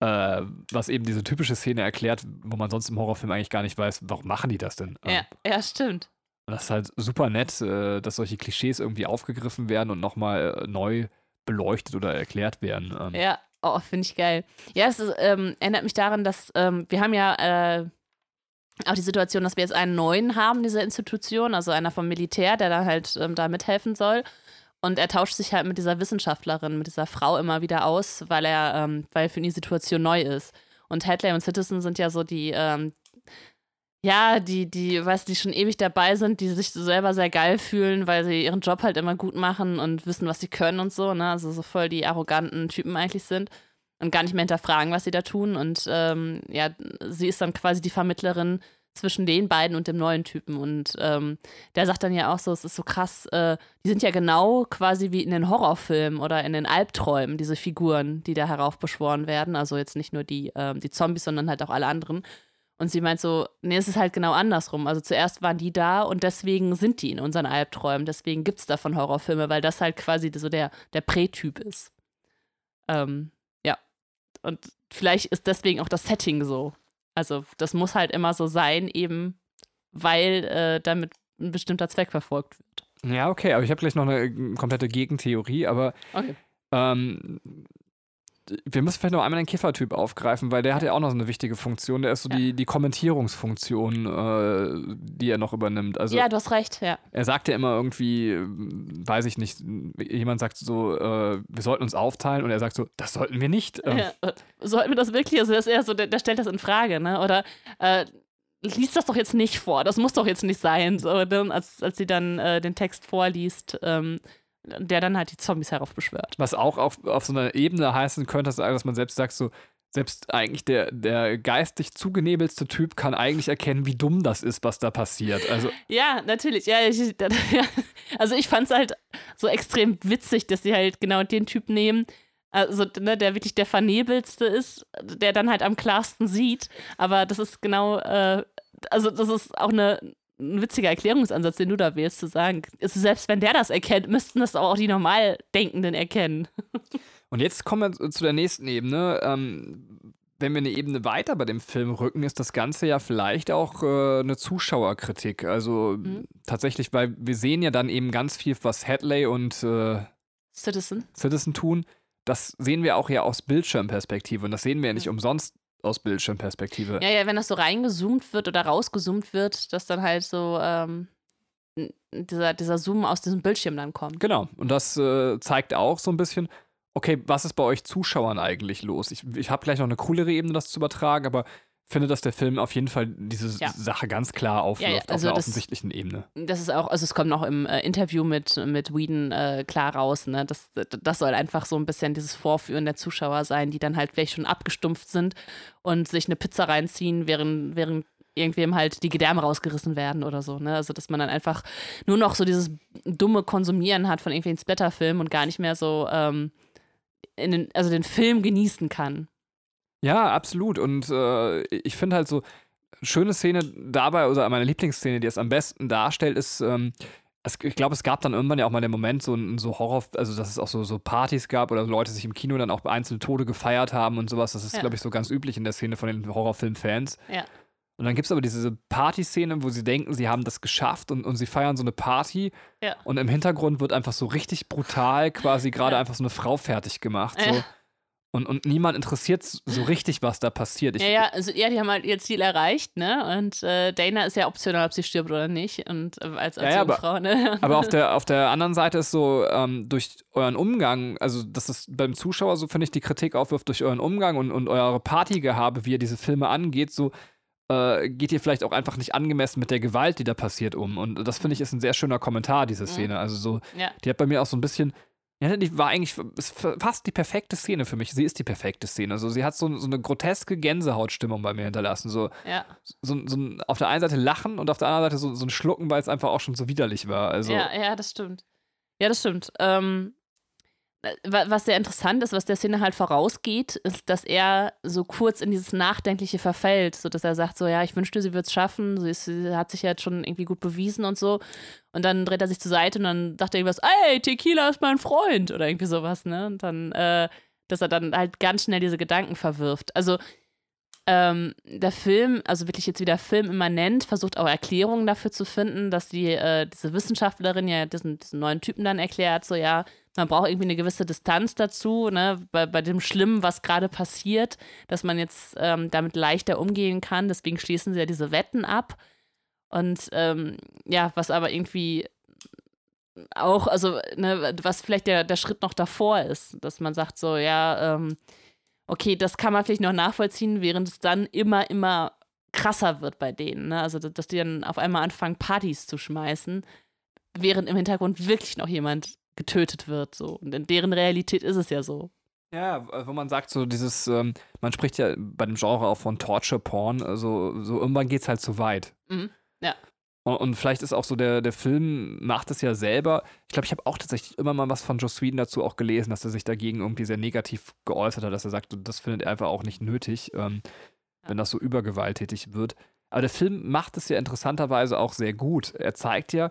Äh, was eben diese typische Szene erklärt, wo man sonst im Horrorfilm eigentlich gar nicht weiß, warum machen die das denn? Ja, ähm, ja stimmt. Das ist halt super nett, äh, dass solche Klischees irgendwie aufgegriffen werden und nochmal äh, neu beleuchtet oder erklärt werden. Ähm. Ja, Oh, finde ich geil. Ja, es ist, ähm, erinnert mich daran, dass ähm, wir haben ja äh, auch die Situation, dass wir jetzt einen neuen haben, diese Institution, also einer vom Militär, der da halt ähm, da mithelfen soll. Und er tauscht sich halt mit dieser Wissenschaftlerin, mit dieser Frau immer wieder aus, weil er, ähm, weil für ihn die Situation neu ist. Und Hadley und Citizen sind ja so die, ähm, ja, die, die, weißt die schon ewig dabei sind, die sich selber sehr geil fühlen, weil sie ihren Job halt immer gut machen und wissen, was sie können und so, ne? Also so voll die arroganten Typen eigentlich sind und gar nicht mehr hinterfragen, was sie da tun. Und ähm, ja, sie ist dann quasi die Vermittlerin zwischen den beiden und dem neuen Typen. Und ähm, der sagt dann ja auch so, es ist so krass, äh, die sind ja genau quasi wie in den Horrorfilmen oder in den Albträumen, diese Figuren, die da heraufbeschworen werden. Also jetzt nicht nur die, ähm, die Zombies, sondern halt auch alle anderen. Und sie meint so, nee, es ist halt genau andersrum. Also zuerst waren die da und deswegen sind die in unseren Albträumen. Deswegen gibt es davon Horrorfilme, weil das halt quasi so der, der Prätyp ist. Ähm, ja. Und vielleicht ist deswegen auch das Setting so. Also das muss halt immer so sein, eben weil äh, damit ein bestimmter Zweck verfolgt wird. Ja, okay, aber ich habe gleich noch eine äh, komplette Gegentheorie, aber okay. ähm, wir müssen vielleicht noch einmal den Kiffertyp aufgreifen, weil der hat ja auch noch so eine wichtige Funktion. Der ist so ja. die, die Kommentierungsfunktion, äh, die er noch übernimmt. Also, ja, du hast recht, ja. Er sagt ja immer irgendwie, weiß ich nicht, jemand sagt so, äh, wir sollten uns aufteilen und er sagt so, das sollten wir nicht. Ähm, ja, äh, sollten wir das wirklich? Also, das ist eher so, der, der stellt das in Frage, ne? Oder, äh, lies das doch jetzt nicht vor, das muss doch jetzt nicht sein. So, dann, als, als sie dann äh, den Text vorliest, ähm, der dann halt die Zombies heraufbeschwört. Was auch auf, auf so einer Ebene heißen könnte, dass man selbst sagt, so, selbst eigentlich der, der geistig zugenebelste Typ kann eigentlich erkennen, wie dumm das ist, was da passiert. Also ja, natürlich. Ja, ich, ja. Also ich fand es halt so extrem witzig, dass sie halt genau den Typ nehmen, also ne, der wirklich der vernebelste ist, der dann halt am klarsten sieht. Aber das ist genau, äh, also das ist auch eine, ein witziger Erklärungsansatz, den du da wählst, zu sagen, selbst wenn der das erkennt, müssten das auch die Normaldenkenden erkennen. Und jetzt kommen wir zu der nächsten Ebene. Ähm, wenn wir eine Ebene weiter bei dem Film rücken, ist das Ganze ja vielleicht auch äh, eine Zuschauerkritik. Also Mhm. tatsächlich, weil wir sehen ja dann eben ganz viel, was Hadley und äh, Citizen. Citizen tun. Das sehen wir auch ja aus Bildschirmperspektive und das sehen wir ja nicht umsonst aus Bildschirmperspektive. Ja, ja, wenn das so reingezoomt wird oder rausgezoomt wird, dass dann halt so ähm, dieser, dieser Zoom aus diesem Bildschirm dann kommt. Genau. Und das äh, zeigt auch so ein bisschen, okay, was ist bei euch Zuschauern eigentlich los? Ich, ich habe gleich noch eine coolere Ebene, das zu übertragen, aber finde, dass der Film auf jeden Fall diese Ja. Sache ganz klar aufwirft Ja, ja, also auf einer das- offensichtlichen Ebene. Das ist auch, also es kommt noch im äh, Interview mit, mit Whedon äh, klar raus, ne? Das, das soll einfach so ein bisschen dieses Vorführen der Zuschauer sein, die dann halt vielleicht schon abgestumpft sind und sich eine Pizza reinziehen, während, während irgendwem halt die Gedärme rausgerissen werden oder so, ne? Also dass man dann einfach nur noch so dieses dumme Konsumieren hat von irgendwelchen Splatterfilmen und gar nicht mehr so ähm, in den, also den Film genießen kann. Ja, absolut. Und äh, ich finde halt so, schöne Szene dabei, oder meine Lieblingsszene, die es am besten darstellt, ist, ähm, es, ich glaube, es gab dann irgendwann ja auch mal den Moment, so, ein- so Horror, also dass es auch so, so Partys gab oder Leute sich im Kino dann auch einzelne Tode gefeiert haben und sowas. Das ist, Ja. glaube ich, so ganz üblich in der Szene von den Horrorfilm-Fans. Ja. Und dann gibt es aber diese Partyszene, wo sie denken, sie haben das geschafft und, und sie feiern so eine Party. Ja. Und im Hintergrund wird einfach so richtig brutal quasi gerade einfach so eine Frau fertig gemacht. So. Und, und niemand interessiert so richtig, was da passiert. Ich, ja, ja, also ja, die haben halt ihr Ziel erreicht, ne? Und äh, Dana ist ja optional, ob sie stirbt oder nicht. Und äh, als, als Ja, ja, Frau, ne? Aber auf der, auf der anderen Seite ist so, ähm, durch euren Umgang, also dass es beim Zuschauer so, finde ich, die Kritik aufwirft, durch euren Umgang und, und eure Partygehabe, wie ihr diese Filme angeht, so äh, geht ihr vielleicht auch einfach nicht angemessen mit der Gewalt, die da passiert, um. Und das finde ich ist ein sehr schöner Kommentar, diese Szene. Also so, ja. die hat bei mir auch so ein bisschen. Ja, die war eigentlich fast die perfekte Szene für mich. Sie ist die perfekte Szene. Also sie hat so, so eine groteske Gänsehautstimmung bei mir hinterlassen. So, Ja, so, so ein, auf der einen Seite lachen und auf der anderen Seite so, so ein Schlucken, weil es einfach auch schon so widerlich war. Also, ja, ja, das stimmt. Ja, das stimmt. Ähm, was sehr interessant ist, was der Szene halt vorausgeht, ist, dass er so kurz in dieses Nachdenkliche verfällt, so dass er sagt, so ja, ich wünschte, sie wird es schaffen, sie, ist, sie hat sich ja jetzt schon irgendwie gut bewiesen und so. Und dann dreht er sich zur Seite und dann sagt er irgendwas, ey, Tequila ist mein Freund oder irgendwie sowas, ne? Und dann, äh, dass er dann halt ganz schnell diese Gedanken verwirft. Also ähm, der Film, also wirklich jetzt wieder filmimmanent, versucht auch Erklärungen dafür zu finden, dass die, äh, diese Wissenschaftlerin ja diesen, diesen neuen Typen dann erklärt, so ja, man braucht irgendwie eine gewisse Distanz dazu, ne, bei, bei dem Schlimmen, was gerade passiert, dass man jetzt ähm, damit leichter umgehen kann. Deswegen schließen sie ja diese Wetten ab. Und ähm, ja, was aber irgendwie auch, also, ne, was vielleicht der, der Schritt noch davor ist, dass man sagt, so, ja, ähm, okay, das kann man vielleicht noch nachvollziehen, während es dann immer, immer krasser wird bei denen. Ne? Also, dass die dann auf einmal anfangen, Partys zu schmeißen, während im Hintergrund wirklich noch jemand getötet wird. So. Und in deren Realität ist es ja so. Ja, wo man sagt, so dieses, ähm, man spricht ja bei dem Genre auch von Torture Porn, also so irgendwann geht's halt zu weit. Mhm, ja. Und, und vielleicht ist auch so, der, der Film macht es ja selber. Ich glaube, ich habe auch tatsächlich immer mal was von Joss Whedon dazu auch gelesen, dass er sich dagegen irgendwie sehr negativ geäußert hat, dass er sagt, das findet er einfach auch nicht nötig, ähm, Ja. wenn das so übergewalttätig wird. Aber der Film macht es ja interessanterweise auch sehr gut. Er zeigt ja,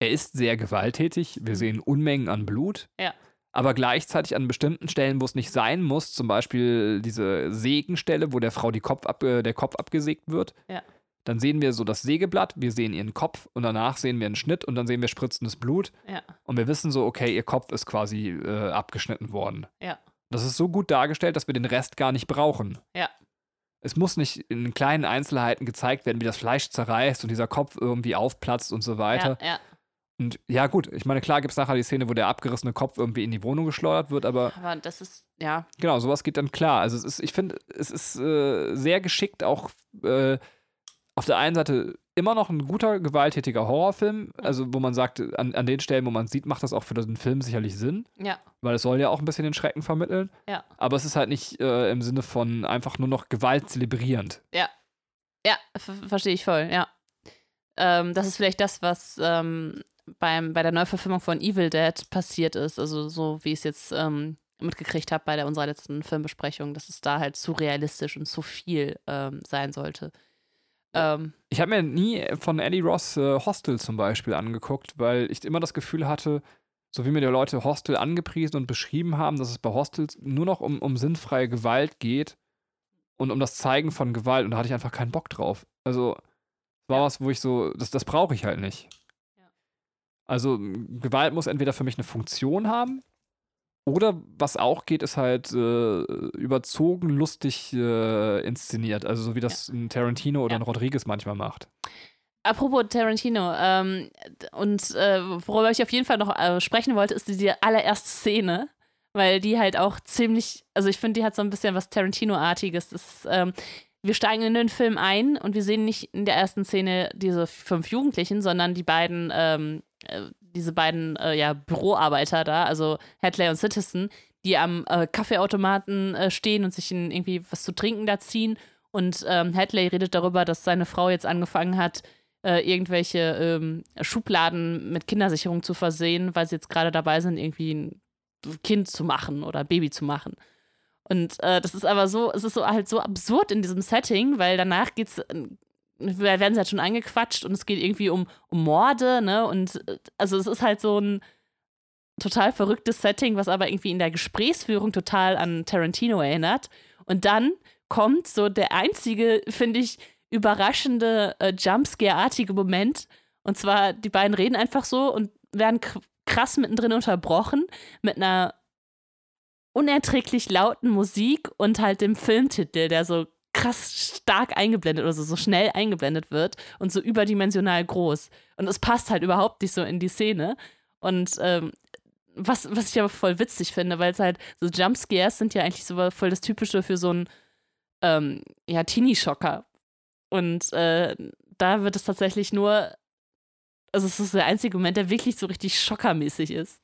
er ist sehr gewalttätig. Wir Mhm. sehen Unmengen an Blut. Ja. Aber gleichzeitig an bestimmten Stellen, wo es nicht sein muss, zum Beispiel diese Sägenstelle, wo der Frau Kopf ab, äh, der Kopf abgesägt wird. Ja. Dann sehen wir so das Sägeblatt, wir sehen ihren Kopf und danach sehen wir einen Schnitt und dann sehen wir spritzendes Blut. Ja. Und wir wissen so, okay, ihr Kopf ist quasi äh, abgeschnitten worden. Ja. Das ist so gut dargestellt, dass wir den Rest gar nicht brauchen. Ja. Es muss nicht in kleinen Einzelheiten gezeigt werden, wie das Fleisch zerreißt und dieser Kopf irgendwie aufplatzt und so weiter. Ja, ja. Und ja, gut, ich meine, klar gibt es nachher die Szene, wo der abgerissene Kopf irgendwie in die Wohnung geschleudert wird, aber Aber das ist, ja, genau, sowas geht dann klar. Also es ist, ich finde, es ist äh, sehr geschickt auch äh, auf der einen Seite immer noch ein guter, gewalttätiger Horrorfilm, also wo man sagt, an, an den Stellen, wo man sieht, macht das auch für den Film sicherlich Sinn, ja, weil es soll ja auch ein bisschen den Schrecken vermitteln. Ja. Aber es ist halt nicht äh, im Sinne von einfach nur noch Gewalt zelebrierend. ja, ver verstehe ich voll, ja. Ähm, das ist vielleicht das, was ähm, beim, bei der Neuverfilmung von Evil Dead passiert ist. Also so wie ich es jetzt ähm, mitgekriegt habe bei der, unserer letzten Filmbesprechung, dass es da halt zu realistisch und zu viel ähm, sein sollte. Ähm, Ich habe mir nie von Eddie Ross äh, Hostel zum Beispiel angeguckt, weil ich immer das Gefühl hatte, so wie mir die Leute Hostel angepriesen und beschrieben haben, dass es bei Hostels nur noch um, um sinnfreie Gewalt geht und um das Zeigen von Gewalt und da hatte ich einfach keinen Bock drauf. Also war Ja. was, wo ich so, das, das brauche ich halt nicht. Ja. Also Gewalt muss entweder für mich eine Funktion haben oder was auch geht, ist halt äh, überzogen lustig äh, inszeniert. Also so wie das ein Tarantino oder Ja. ein Rodriguez manchmal macht. Apropos Tarantino, ähm, und äh, worüber ich auf jeden Fall noch äh, sprechen wollte, ist die, die allererste Szene, weil die halt auch ziemlich, also ich finde, die hat so ein bisschen was Tarantino-artiges. Das ist, ähm, wir steigen in den Film ein und wir sehen nicht in der ersten Szene diese fünf Jugendlichen, sondern die beiden, ähm, äh, diese beiden äh, ja, Büroarbeiter da, also Hadley und Citizen, die am äh, Kaffeeautomaten äh, stehen und sich in irgendwie was zu trinken da ziehen. Und ähm, Hadley redet darüber, dass seine Frau jetzt angefangen hat, äh, irgendwelche ähm, Schubladen mit Kindersicherung zu versehen, weil sie jetzt gerade dabei sind, irgendwie ein Kind zu machen oder ein Baby zu machen. Und äh, das ist aber so, es ist so halt so absurd in diesem Setting, weil danach geht's, äh, werden sie halt schon angequatscht und es geht irgendwie um, um Morde, ne? Und äh, also es ist halt so ein total verrücktes Setting, was aber irgendwie in der Gesprächsführung total an Tarantino erinnert. Und dann kommt so der einzige, finde ich, überraschende äh, Jumpscare-artige Moment. Und zwar, die beiden reden einfach so und werden krass mittendrin unterbrochen mit einer unerträglich lauten Musik und halt dem Filmtitel, der so krass stark eingeblendet oder so, so schnell eingeblendet wird und so überdimensional groß. Und es passt halt überhaupt nicht so in die Szene. Und ähm, was, was ich aber voll witzig finde, weil es halt so Jumpscares sind ja eigentlich so voll das Typische für so einen ähm, ja, Teenie-Schocker. Und äh, da wird es tatsächlich nur, also es ist der einzige Moment, der wirklich so richtig schockermäßig ist.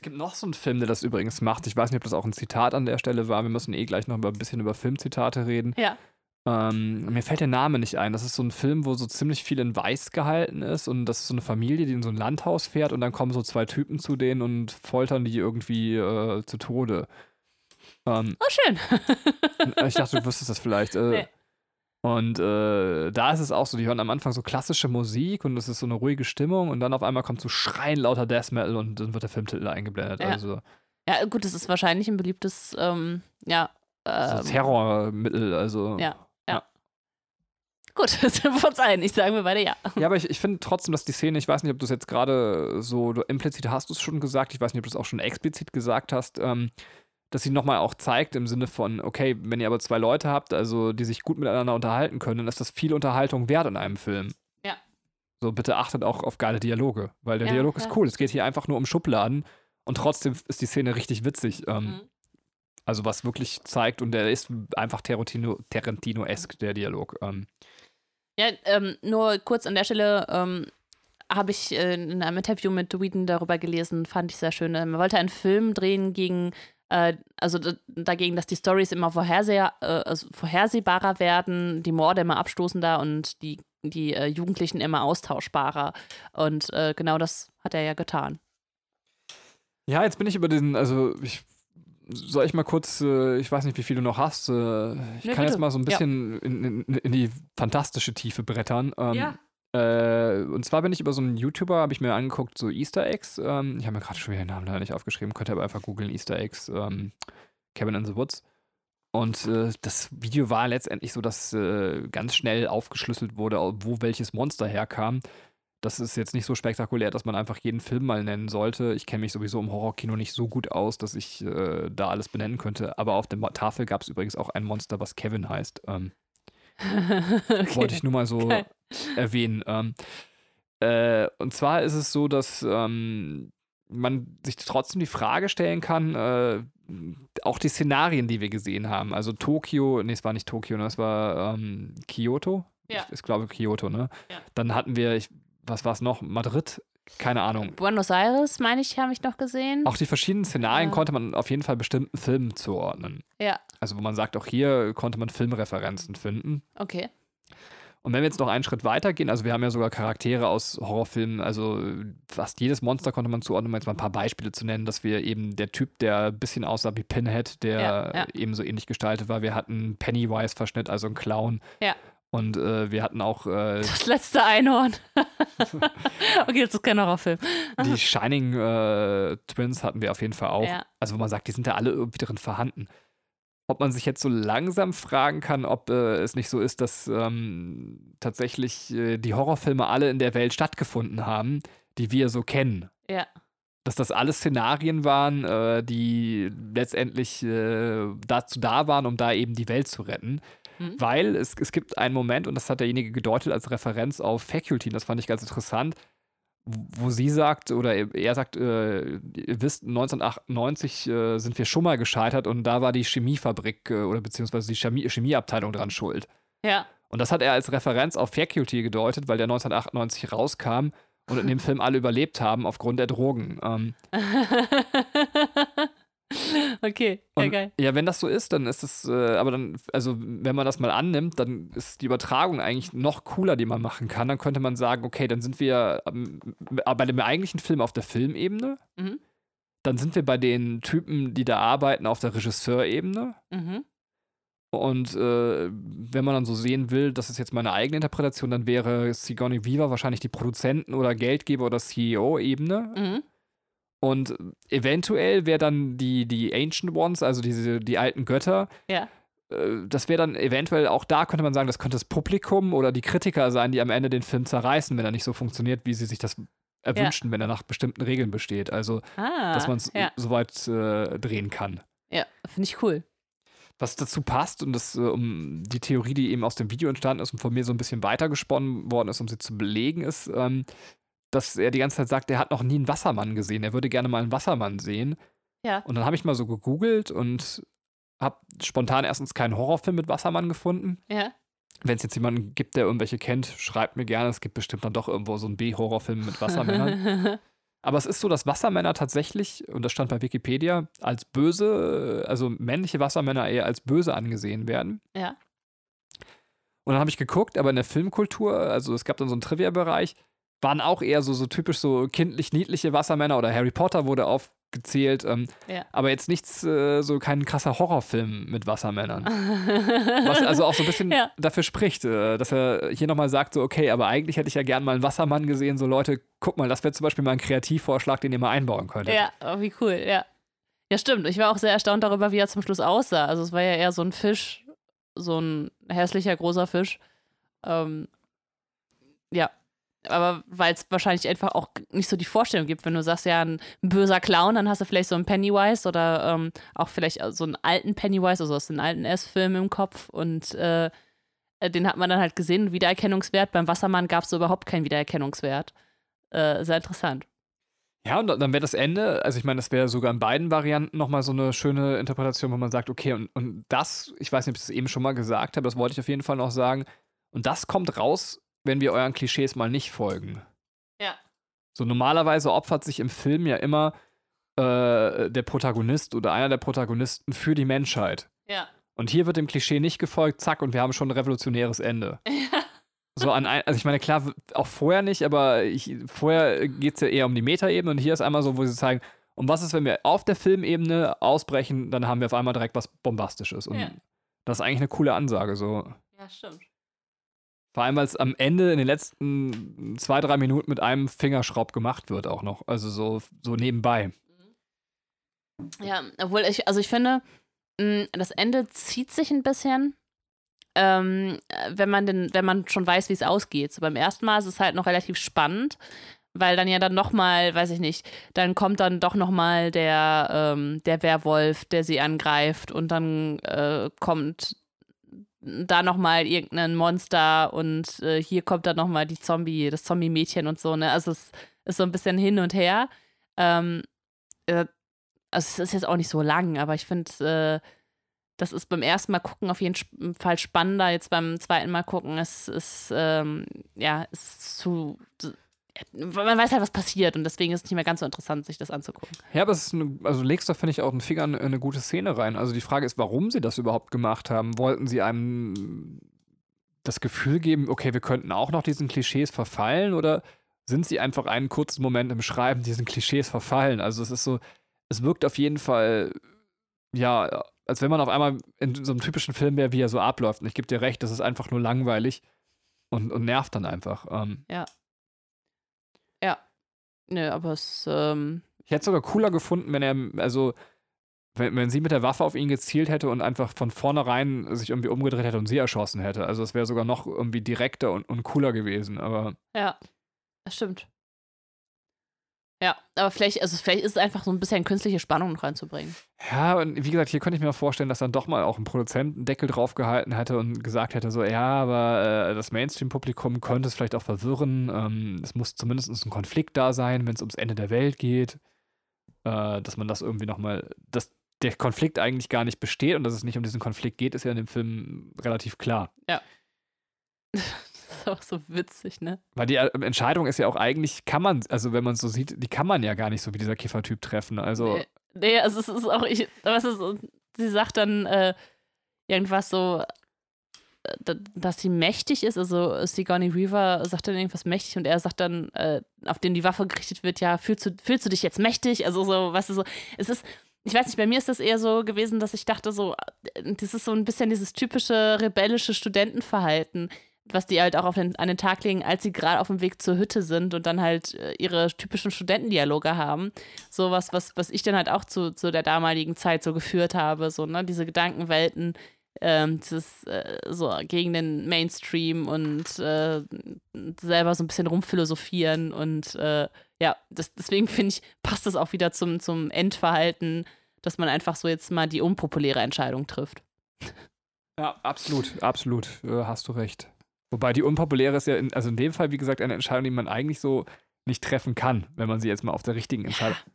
Es gibt noch so einen Film, der das übrigens macht. Ich weiß nicht, ob das auch ein Zitat an der Stelle war. Wir müssen eh gleich noch ein bisschen über Filmzitate reden. Ja. Ähm, mir fällt der Name nicht ein. Das ist so ein Film, wo so ziemlich viel in Weiß gehalten ist und das ist so eine Familie, die in so ein Landhaus fährt und dann kommen so zwei Typen zu denen und foltern die irgendwie äh, zu Tode. Ähm, Oh, schön. ich dachte, du wüsstest das vielleicht. Äh, Nee. Und äh, da ist es auch so, die hören am Anfang so klassische Musik und es ist so eine ruhige Stimmung und dann auf einmal kommt so Schreien lauter Death Metal und dann wird der Filmtitel eingeblendet. Ja. Also Ja, gut, das ist wahrscheinlich ein beliebtes, ähm, ja. so Ähm, Terrormittel, also. Ja. Gut, sind wir uns einig, sagen wir beide ja. Ja, aber ich, ich finde trotzdem, dass die Szene, ich weiß nicht, ob du es jetzt gerade so, du, implizit hast du es schon gesagt, ich weiß nicht, ob du es auch schon explizit gesagt hast, ähm, dass sie nochmal auch zeigt im Sinne von, okay, wenn ihr aber zwei Leute habt, also die sich gut miteinander unterhalten können, dann ist das viel Unterhaltung wert in einem Film. Ja. So, bitte achtet auch auf geile Dialoge, weil der Ja, Dialog ja. ist cool. Es geht hier einfach nur um Schubladen und trotzdem ist die Szene richtig witzig. Ähm, Mhm. Also, was wirklich zeigt, und der ist einfach Tarantino- Tarantino-esk, der Dialog. Ähm, Ja, ähm, nur kurz an der Stelle ähm, habe ich äh, in einem Interview mit Whedon darüber gelesen, fand ich sehr schön. Man wollte einen Film drehen gegen, äh, also dagegen, dass die Stories immer vorherseh äh, also vorhersehbarer werden, die Morde immer abstoßender und die, die äh, Jugendlichen immer austauschbarer. Und äh, genau das hat er ja getan. Ja, jetzt bin ich über den, also ich soll ich mal kurz, äh, ich weiß nicht, wie viel du noch hast. Äh, ich Nee, kann jetzt bitte. mal so ein Ja. bisschen in, in, in die fantastische Tiefe brettern. Ähm, Ja. Äh, und zwar bin ich über so einen YouTuber, habe ich mir angeguckt, so Easter Eggs. Ähm, ich habe mir gerade schon wieder den Namen leider nicht aufgeschrieben, könnt ihr aber einfach googeln, Easter Eggs, ähm, Cabin in the Woods. Und äh, das Video war letztendlich so, dass äh, ganz schnell aufgeschlüsselt wurde, wo welches Monster herkam. Das ist jetzt nicht so spektakulär, dass man einfach jeden Film mal nennen sollte. Ich kenne mich sowieso im Horrorkino nicht so gut aus, dass ich äh, da alles benennen könnte. Aber auf der Tafel gab es übrigens auch ein Monster, was Kevin heißt. Ähm, okay. wollte ich nur mal so Geil. erwähnen. Ähm, äh, und zwar ist es so, dass ähm, man sich trotzdem die Frage stellen kann, äh, auch die Szenarien, die wir gesehen haben. Also Tokio, nee, es war nicht Tokio, ne, es war ähm, Kyoto. Ja. Ich, ich glaube Kyoto, ne? Ja. Dann hatten wir, ich, was war es noch? Madrid? Keine Ahnung. Buenos Aires, meine ich, habe ich noch gesehen. Auch die verschiedenen Szenarien Ja. konnte man auf jeden Fall bestimmten Filmen zuordnen. Ja, Also wo man sagt, auch hier konnte man Filmreferenzen finden. okay. Und wenn wir jetzt noch einen Schritt weiter gehen, also wir haben ja sogar Charaktere aus Horrorfilmen, also fast jedes Monster konnte man zuordnen, um jetzt mal ein paar Beispiele zu nennen, dass wir eben der Typ, der ein bisschen aussah wie Pinhead, der Ja, ja. eben so ähnlich gestaltet war. Wir hatten Pennywise-Verschnitt, also ein Clown. Ja. Und äh, wir hatten auch äh, Das letzte Einhorn. okay, das ist kein Horrorfilm. die Shining äh, Twins hatten wir auf jeden Fall auch. Ja. Also wo man sagt, die sind da alle irgendwie drin vorhanden. ob man sich jetzt so langsam fragen kann, ob äh, es nicht so ist, dass ähm, tatsächlich äh, die Horrorfilme alle in der Welt stattgefunden haben, die wir so kennen. Ja. Dass das alles Szenarien waren, äh, die letztendlich dazu da waren, um da eben die Welt zu retten. Mhm. Weil es, es gibt einen Moment, und das hat derjenige gedeutet als Referenz auf Faculty, und das fand ich ganz interessant, wo sie sagt, oder er sagt, äh, ihr wisst, 1998 äh, sind wir schon mal gescheitert und da war die Chemiefabrik äh, oder beziehungsweise die Chemie Chemieabteilung dran schuld. Ja. Und das hat er als Referenz auf Faculty gedeutet, weil der 1998 rauskam und in dem Film alle überlebt haben aufgrund der Drogen. Ähm, okay, ja, und, geil. ja, wenn das so ist, dann ist es, äh, aber dann, also wenn man das mal annimmt, dann ist die Übertragung eigentlich noch cooler, die man machen kann. Dann könnte man sagen, okay, dann sind wir ähm, bei dem eigentlichen Film auf der Filmebene. Mhm. Dann sind wir bei den Typen, die da arbeiten, auf der Regisseurebene. Mhm. Und äh, wenn man dann so sehen will, das ist jetzt meine eigene Interpretation, dann wäre Sigourney Weaver wahrscheinlich die Produzenten- oder Geldgeber- oder CEO-Ebene. Mhm. Und eventuell wäre dann die, die Ancient Ones, also diese, die alten Götter, Ja. äh, das wäre dann eventuell auch da, könnte man sagen, das könnte das Publikum oder die Kritiker sein, die am Ende den Film zerreißen, wenn er nicht so funktioniert, wie sie sich das erwünschen, wenn er nach bestimmten Regeln besteht. Also, Ah. dass man es ja. so weit äh, drehen kann. ja, finde ich cool. Was dazu passt und das, äh, um die Theorie, die eben aus dem Video entstanden ist und von mir so ein bisschen weitergesponnen worden ist, um sie zu belegen, ist, ähm, dass er die ganze Zeit sagt, er hat noch nie einen Wassermann gesehen. Er würde gerne mal einen Wassermann sehen. Ja. Und dann habe ich mal so gegoogelt und habe spontan erstens keinen Horrorfilm mit Wassermann gefunden. Ja. Wenn es jetzt jemanden gibt, der irgendwelche kennt, schreibt mir gerne. Es gibt bestimmt dann doch irgendwo so einen B-Horrorfilm mit Wassermännern. Aber es ist so, dass Wassermänner tatsächlich, und das stand bei Wikipedia, als böse, also männliche Wassermänner eher als böse angesehen werden. ja. Und dann habe ich geguckt, aber in der Filmkultur, also es gab dann so einen Trivia-Bereich, waren auch eher so, so typisch so kindlich niedliche Wassermänner oder Harry Potter wurde aufgezählt. Ähm, Ja. Aber jetzt nichts, äh, so kein krasser Horrorfilm mit Wassermännern. Was also auch so ein bisschen Ja. dafür spricht, äh, dass er hier nochmal sagt, so, okay, aber eigentlich hätte ich ja gern mal einen Wassermann gesehen. So, Leute, guck mal, das wäre zum Beispiel mal ein Kreativvorschlag, den ihr mal einbauen könntet. Ja, oh, wie cool, ja. Ja, stimmt. Ich war auch sehr erstaunt darüber, wie er zum Schluss aussah. Also es war ja eher so ein Fisch, so ein hässlicher, großer Fisch. Ähm, ja. Aber weil es wahrscheinlich einfach auch nicht so die Vorstellung gibt, wenn du sagst, ja, ein, böser Clown, dann hast du vielleicht so einen Pennywise oder ähm, auch vielleicht so einen alten Pennywise, also aus den alten S-Filmen im Kopf. Und äh, den hat man dann halt gesehen, Wiedererkennungswert. Beim Wassermann gab es so überhaupt keinen Wiedererkennungswert. Äh, sehr interessant. Ja, und dann wäre das Ende, also ich meine, das wäre sogar in beiden Varianten nochmal so eine schöne Interpretation, wo man sagt, okay, und, und das, ich weiß nicht, ob ich das eben schon mal gesagt habe, das wollte ich auf jeden Fall noch sagen, und das kommt raus, wenn wir euren Klischees mal nicht folgen. Ja. So normalerweise opfert sich im Film ja immer äh, der Protagonist oder einer der Protagonisten für die Menschheit. Ja. Und hier wird dem Klischee nicht gefolgt, zack, und wir haben schon ein revolutionäres Ende. So an ein, also ich meine, klar, auch vorher nicht, aber ich, vorher geht es ja eher um die Metaebene und hier ist einmal so, wo sie zeigen, und was ist, wenn wir auf der Filmebene ausbrechen, dann haben wir auf einmal direkt was Bombastisches. Und Ja. das ist eigentlich eine coole Ansage. So. Ja, stimmt. Vor allem, weil es am Ende in den letzten zwei, drei Minuten mit einem Fingerschraub gemacht wird, auch noch. Also so, so nebenbei. Ja, obwohl ich, also ich finde, mh, das Ende zieht sich ein bisschen, ähm, äh, wenn man den, wenn man schon weiß, wie es ausgeht. So beim ersten Mal ist es halt noch relativ spannend, weil dann ja dann nochmal, weiß ich nicht, dann kommt dann doch nochmal der, ähm, der Werwolf, der sie angreift und dann äh, kommt da nochmal irgendein Monster und äh, hier kommt dann nochmal die Zombie, das Zombie-Mädchen und so, ne? Also es ist so ein bisschen hin und her. Ähm, äh, also es ist jetzt auch nicht so lang, aber ich finde, äh, das ist beim ersten Mal gucken auf jeden Fall spannender. Jetzt beim zweiten Mal gucken ist, ist ähm, ja, ist zu. Man weiß halt, was passiert und deswegen ist es nicht mehr ganz so interessant, sich das anzugucken. Ja, aber es ist eine, also legst da, finde ich, auch einen Finger in eine gute Szene rein. Also die Frage ist, warum sie das überhaupt gemacht haben. Wollten sie einem das Gefühl geben, okay, wir könnten auch noch diesen Klischees verfallen oder sind sie einfach einen kurzen Moment im Schreiben diesen Klischees verfallen? Also es ist so, es wirkt auf jeden Fall, ja, als wenn man auf einmal in so einem typischen Film wäre, wie er so abläuft. Und ich gebe dir recht, das ist einfach nur langweilig und, und nervt dann einfach. Ähm, Nö, aber es, ähm, Ich hätte es sogar cooler gefunden, wenn er, also wenn, wenn sie mit der Waffe auf ihn gezielt hätte und einfach von vornherein sich irgendwie umgedreht hätte und sie erschossen hätte. Also es wäre sogar noch irgendwie direkter und, und cooler gewesen, aber. Ja, das stimmt. Ja, aber vielleicht, also vielleicht ist es einfach so ein bisschen künstliche Spannung noch reinzubringen. Ja, und wie gesagt, hier könnte ich mir vorstellen, dass dann doch mal auch ein Produzent einen Deckel draufgehalten hätte und gesagt hätte, so, ja, aber äh, das Mainstream-Publikum könnte es vielleicht auch verwirren. Ähm, es muss zumindest ein Konflikt da sein, wenn es ums Ende der Welt geht. Äh, dass man das irgendwie nochmal, dass der Konflikt eigentlich gar nicht besteht und dass es nicht um diesen Konflikt geht, ist ja in dem Film relativ klar. Ja. ist auch so witzig, ne? Weil die äh, Entscheidung ist ja auch eigentlich, kann man, also wenn man es so sieht, die kann man ja gar nicht so wie dieser Kiffertyp treffen. Also. Nee, nee, also es ist auch, ich, was ist, sie sagt dann äh, irgendwas so, äh, dass sie mächtig ist. Also Sigourney Weaver sagt dann irgendwas mächtig und er sagt dann, äh, auf den die Waffe gerichtet wird, ja, fühlst du, fühlst du dich jetzt mächtig? Also so, weißt du, so, es ist, ich weiß nicht, bei mir ist das eher so gewesen, dass ich dachte, so, äh, das ist so ein bisschen dieses typische rebellische Studentenverhalten was die halt auch auf den, an den Tag legen, als sie gerade auf dem Weg zur Hütte sind und dann halt äh, ihre typischen Studentendialoge haben. So was, was, ich dann halt auch zu, zu der damaligen Zeit so geführt habe, so, ne, diese Gedankenwelten, ähm, dieses äh, so gegen den Mainstream und äh, selber so ein bisschen rumphilosophieren und äh, ja, das, deswegen finde ich, passt das auch wieder zum, zum Endverhalten, dass man einfach so jetzt mal die unpopuläre Entscheidung trifft. Ja, absolut, absolut, äh, hast du recht. Wobei die unpopuläre ist ja, in, also in dem Fall, wie gesagt, eine Entscheidung, die man eigentlich so nicht treffen kann, wenn man sie jetzt mal auf der richtigen Entscheidung. Ja.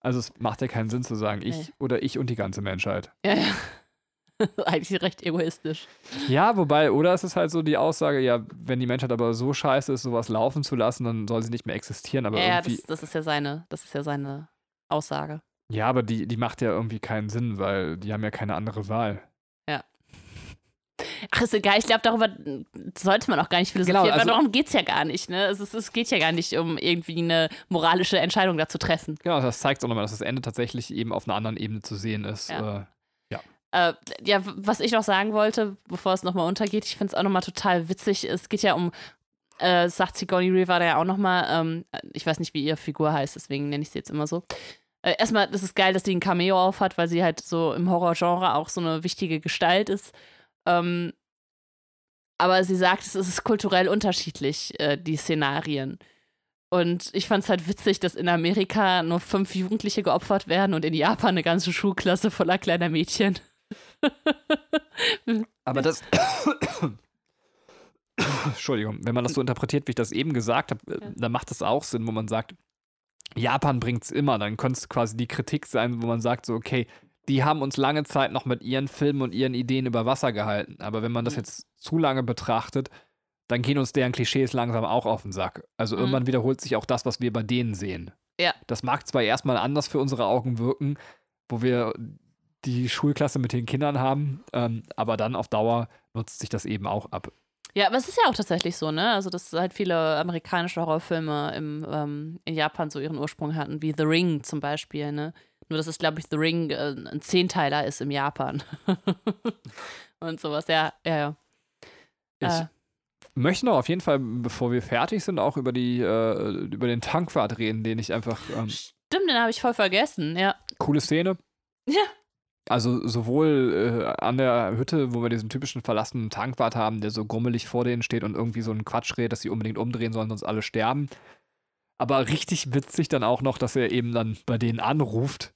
Also es macht ja keinen Sinn zu sagen, ich nee. oder ich und die ganze Menschheit. Ja, ja. eigentlich recht egoistisch. Ja, wobei, oder es ist halt so die Aussage, ja, wenn die Menschheit aber so scheiße ist, sowas laufen zu lassen, dann soll sie nicht mehr existieren. Aber ja, irgendwie, das, das, ist ja seine, das ist ja seine Aussage. Ja, aber die, die macht ja irgendwie keinen Sinn, weil die haben ja keine andere Wahl. Ach, ist egal, ich glaube, darüber sollte man auch gar nicht philosophieren, genau, also, weil darum geht es ja gar nicht. Ne? Es, ist, es geht ja gar nicht um irgendwie eine moralische Entscheidung da zu treffen. Genau, das zeigt auch nochmal, dass das Ende tatsächlich eben auf einer anderen Ebene zu sehen ist. Ja. Äh, ja. Äh, ja, was ich noch sagen wollte, bevor es nochmal untergeht, ich finde es auch nochmal total witzig. Es geht ja um, äh, sagt Sigourney Weaver da ja auch nochmal, ähm, ich weiß nicht, wie ihre Figur heißt, deswegen nenne ich sie jetzt immer so. Äh, erstmal, das ist geil, dass sie ein Cameo aufhat, weil sie halt so im Horrorgenre auch so eine wichtige Gestalt ist. Ähm, aber sie sagt, es ist kulturell unterschiedlich, äh, die Szenarien. Und ich fand es halt witzig, dass in Amerika nur fünf Jugendliche geopfert werden und in Japan eine ganze Schulklasse voller kleiner Mädchen. aber das. Entschuldigung, wenn man das so interpretiert, wie ich das eben gesagt habe, äh, ja. dann macht das auch Sinn, wo man sagt, Japan bringt es immer. Dann könnte es quasi die Kritik sein, wo man sagt, so, okay, die haben uns lange Zeit noch mit ihren Filmen und ihren Ideen über Wasser gehalten. Aber wenn man das jetzt zu lange betrachtet, dann gehen uns deren Klischees langsam auch auf den Sack. Also mhm. irgendwann wiederholt sich auch das, was wir bei denen sehen. Ja. Das mag zwar erstmal anders für unsere Augen wirken, wo wir die Schulklasse mit den Kindern haben, ähm, aber dann auf Dauer nutzt sich das eben auch ab. Ja, aber es ist ja auch tatsächlich so, ne? Also, dass halt viele amerikanische Horrorfilme im, ähm, in Japan so ihren Ursprung hatten, wie The Ring zum Beispiel, ne? Nur, dass es, glaube ich, The Ring äh, ein Zehnteiler ist im Japan. und sowas, ja, ja, ja. Ich äh. möchte noch auf jeden Fall, bevor wir fertig sind, auch über, die, äh, über den Tankwart reden, den ich einfach. Ähm, Stimmt, den habe ich voll vergessen, ja. Coole Szene. Ja. Also sowohl äh, an der Hütte, wo wir diesen typischen verlassenen Tankwart haben, der so grummelig vor denen steht und irgendwie so einen Quatsch redet, dass sie unbedingt umdrehen sollen, sonst alle sterben. Aber richtig witzig dann auch noch, dass er eben dann bei denen anruft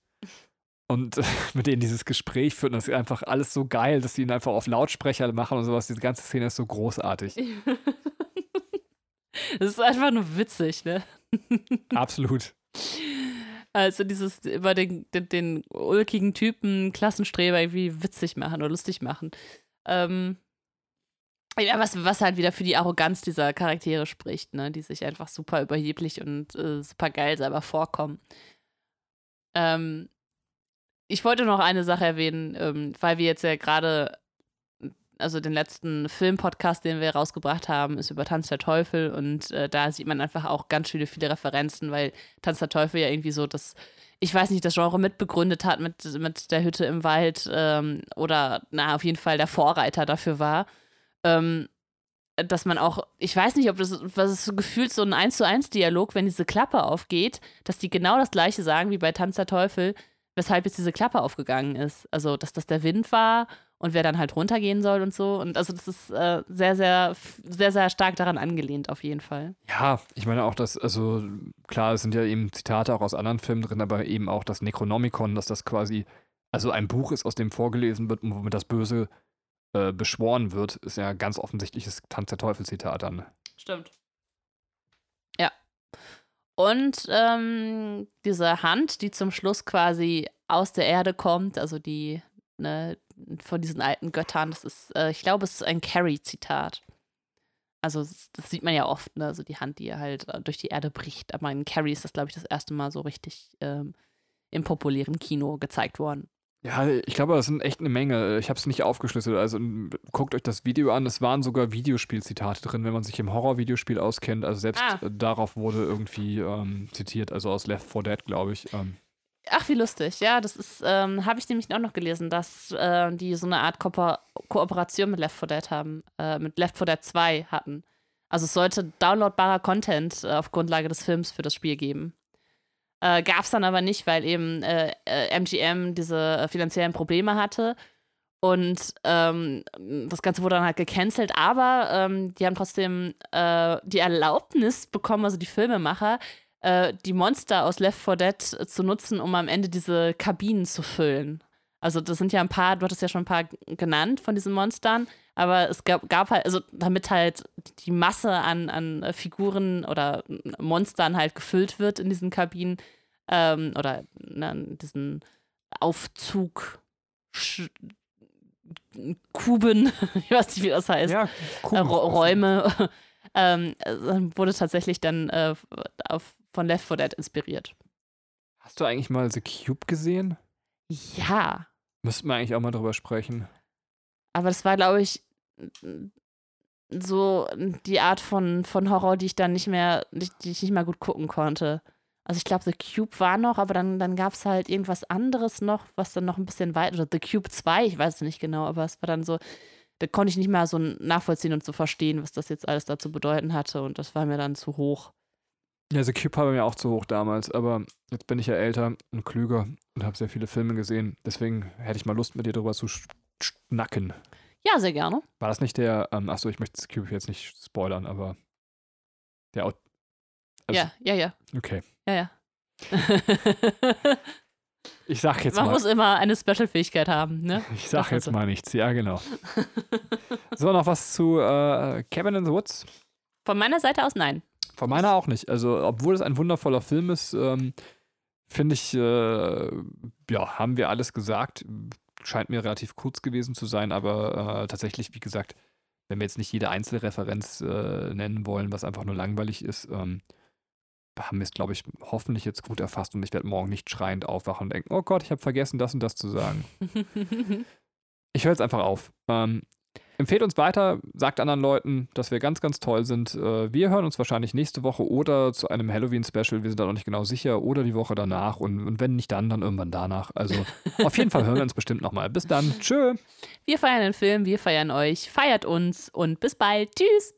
und mit denen dieses Gespräch führt. Und das ist einfach alles so geil, dass sie ihn einfach auf Lautsprecher machen und sowas. Diese ganze Szene ist so großartig. Das ist einfach nur witzig, ne? Absolut. Also dieses über den, den, den ulkigen Typen, Klassenstreber irgendwie witzig machen oder lustig machen. Ähm, ja, was, was halt wieder für die Arroganz dieser Charaktere spricht, ne? Die sich einfach super überheblich und äh, super geil selber vorkommen. Ähm, ich wollte noch eine Sache erwähnen, ähm, weil wir jetzt ja gerade, also den letzten Filmpodcast, den wir rausgebracht haben, ist über Tanz der Teufel und äh, da sieht man einfach auch ganz viele, viele Referenzen, weil Tanz der Teufel ja irgendwie so das, ich weiß nicht, das Genre mitbegründet hat mit, mit der Hütte im Wald ähm, oder na, auf jeden Fall der Vorreiter dafür war. Ähm, dass man auch, ich weiß nicht, ob das, was ist so gefühlt so ein 1 zu 1 Dialog, wenn diese Klappe aufgeht, dass die genau das gleiche sagen wie bei Tanz der Teufel, weshalb jetzt diese Klappe aufgegangen ist. Also, dass das der Wind war und wer dann halt runtergehen soll und so. Und also, das ist äh, sehr, sehr, sehr, sehr stark daran angelehnt, auf jeden Fall. Ja, ich meine auch, dass, also klar, es sind ja eben Zitate auch aus anderen Filmen drin, aber eben auch das Necronomicon, dass das quasi, also ein Buch ist, aus dem vorgelesen wird, womit das Böse äh, beschworen wird, ist ja ganz offensichtliches Tanz der Teufel-Zitat dann. Stimmt. Ja. Und ähm, diese Hand, die zum Schluss quasi aus der Erde kommt, also die ne, von diesen alten Göttern, das ist, äh, ich glaube, es ist ein Carrie-Zitat. Also das sieht man ja oft, ne? also die Hand, die halt äh, durch die Erde bricht. Aber in Carrie ist das, glaube ich, das erste Mal so richtig ähm, im populären Kino gezeigt worden. Ja, ich glaube, das sind echt eine Menge. Ich habe es nicht aufgeschlüsselt. Also guckt euch das Video an. Es waren sogar Videospielzitate drin, wenn man sich im Horror-Videospiel auskennt. Also selbst Ah. darauf wurde irgendwie ähm, zitiert, also aus Left 4 Dead, glaube ich. Ähm, Ach, wie lustig. Ja, das ist, ähm, habe ich nämlich auch noch gelesen, dass äh, die so eine Art Ko Kooperation mit Left 4 Dead haben, äh, mit Left 4 Dead 2 hatten. Also es sollte downloadbarer Content äh, auf Grundlage des Films für das Spiel geben. Äh, Gab es dann aber nicht, weil eben äh, äh, MGM diese äh, finanziellen Probleme hatte. Und ähm, das Ganze wurde dann halt gecancelt, aber ähm, die haben trotzdem äh, die Erlaubnis bekommen, also die Filmemacher, äh, die Monster aus Left 4 Dead zu nutzen, um am Ende diese Kabinen zu füllen. Also das sind ja ein paar, du hattest ja schon ein paar genannt von diesen Monstern, aber es gab, gab halt, also damit halt die Masse an, an Figuren oder Monstern halt gefüllt wird in diesen Kabinen ähm, oder in diesen Aufzug Kuben, ich weiß nicht, wie das heißt ja, äh, Räume, ähm, äh, wurde tatsächlich dann äh, auf, von Left 4 Dead inspiriert. Hast du eigentlich mal The Cube gesehen? Ja, Müssten wir eigentlich auch mal drüber sprechen. aber das war, glaube ich, so die Art von, von Horror, die ich dann nicht mehr, die ich nicht mehr gut gucken konnte. Also ich glaube, The Cube war noch, aber dann, dann gab es halt irgendwas anderes noch, was dann noch ein bisschen weiter, The Cube 2, ich weiß es nicht genau, aber es war dann so, da konnte ich nicht mehr so nachvollziehen und so verstehen, was das jetzt alles da zu bedeuten hatte und das war mir dann zu hoch. Ja, The Cube war mir auch zu hoch damals, aber jetzt bin ich ja älter und klüger und habe sehr viele Filme gesehen. Deswegen hätte ich mal Lust, mit dir drüber zu sch- schnacken. Ja, sehr gerne. War das nicht der, ähm, achso, ich möchte Cube jetzt nicht spoilern, aber der, Au- Also- ja, ja, ja. okay. Ja, ja. Ich sag jetzt Man mal, muss immer eine Special-Fähigkeit haben, ne? ich sag das jetzt mal nichts, ja genau. so, noch was zu äh, Cabin in the Woods? Von meiner Seite aus nein. Von meiner auch nicht. Also, obwohl es ein wundervoller Film ist, ähm, finde ich, äh, ja, haben wir alles gesagt. Scheint mir relativ kurz gewesen zu sein, aber äh, tatsächlich, wie gesagt, wenn wir jetzt nicht jede Einzelreferenz äh, nennen wollen, was einfach nur langweilig ist, ähm, haben wir es, glaube ich, hoffentlich jetzt gut erfasst und ich werde morgen nicht schreiend aufwachen und denken, oh Gott, ich habe vergessen, das und das zu sagen. Ich höre jetzt einfach auf. Ähm, empfehlt uns weiter, sagt anderen Leuten, dass wir ganz, ganz toll sind. Äh, wir hören uns wahrscheinlich nächste Woche oder zu einem Halloween-Special, wir sind da noch nicht genau sicher, oder die Woche danach und, und wenn nicht dann, dann irgendwann danach. Also auf jeden Fall hören wir uns bestimmt nochmal. Bis dann. Tschö. wir feiern den Film, wir feiern euch, feiert uns und bis bald. Tschüss.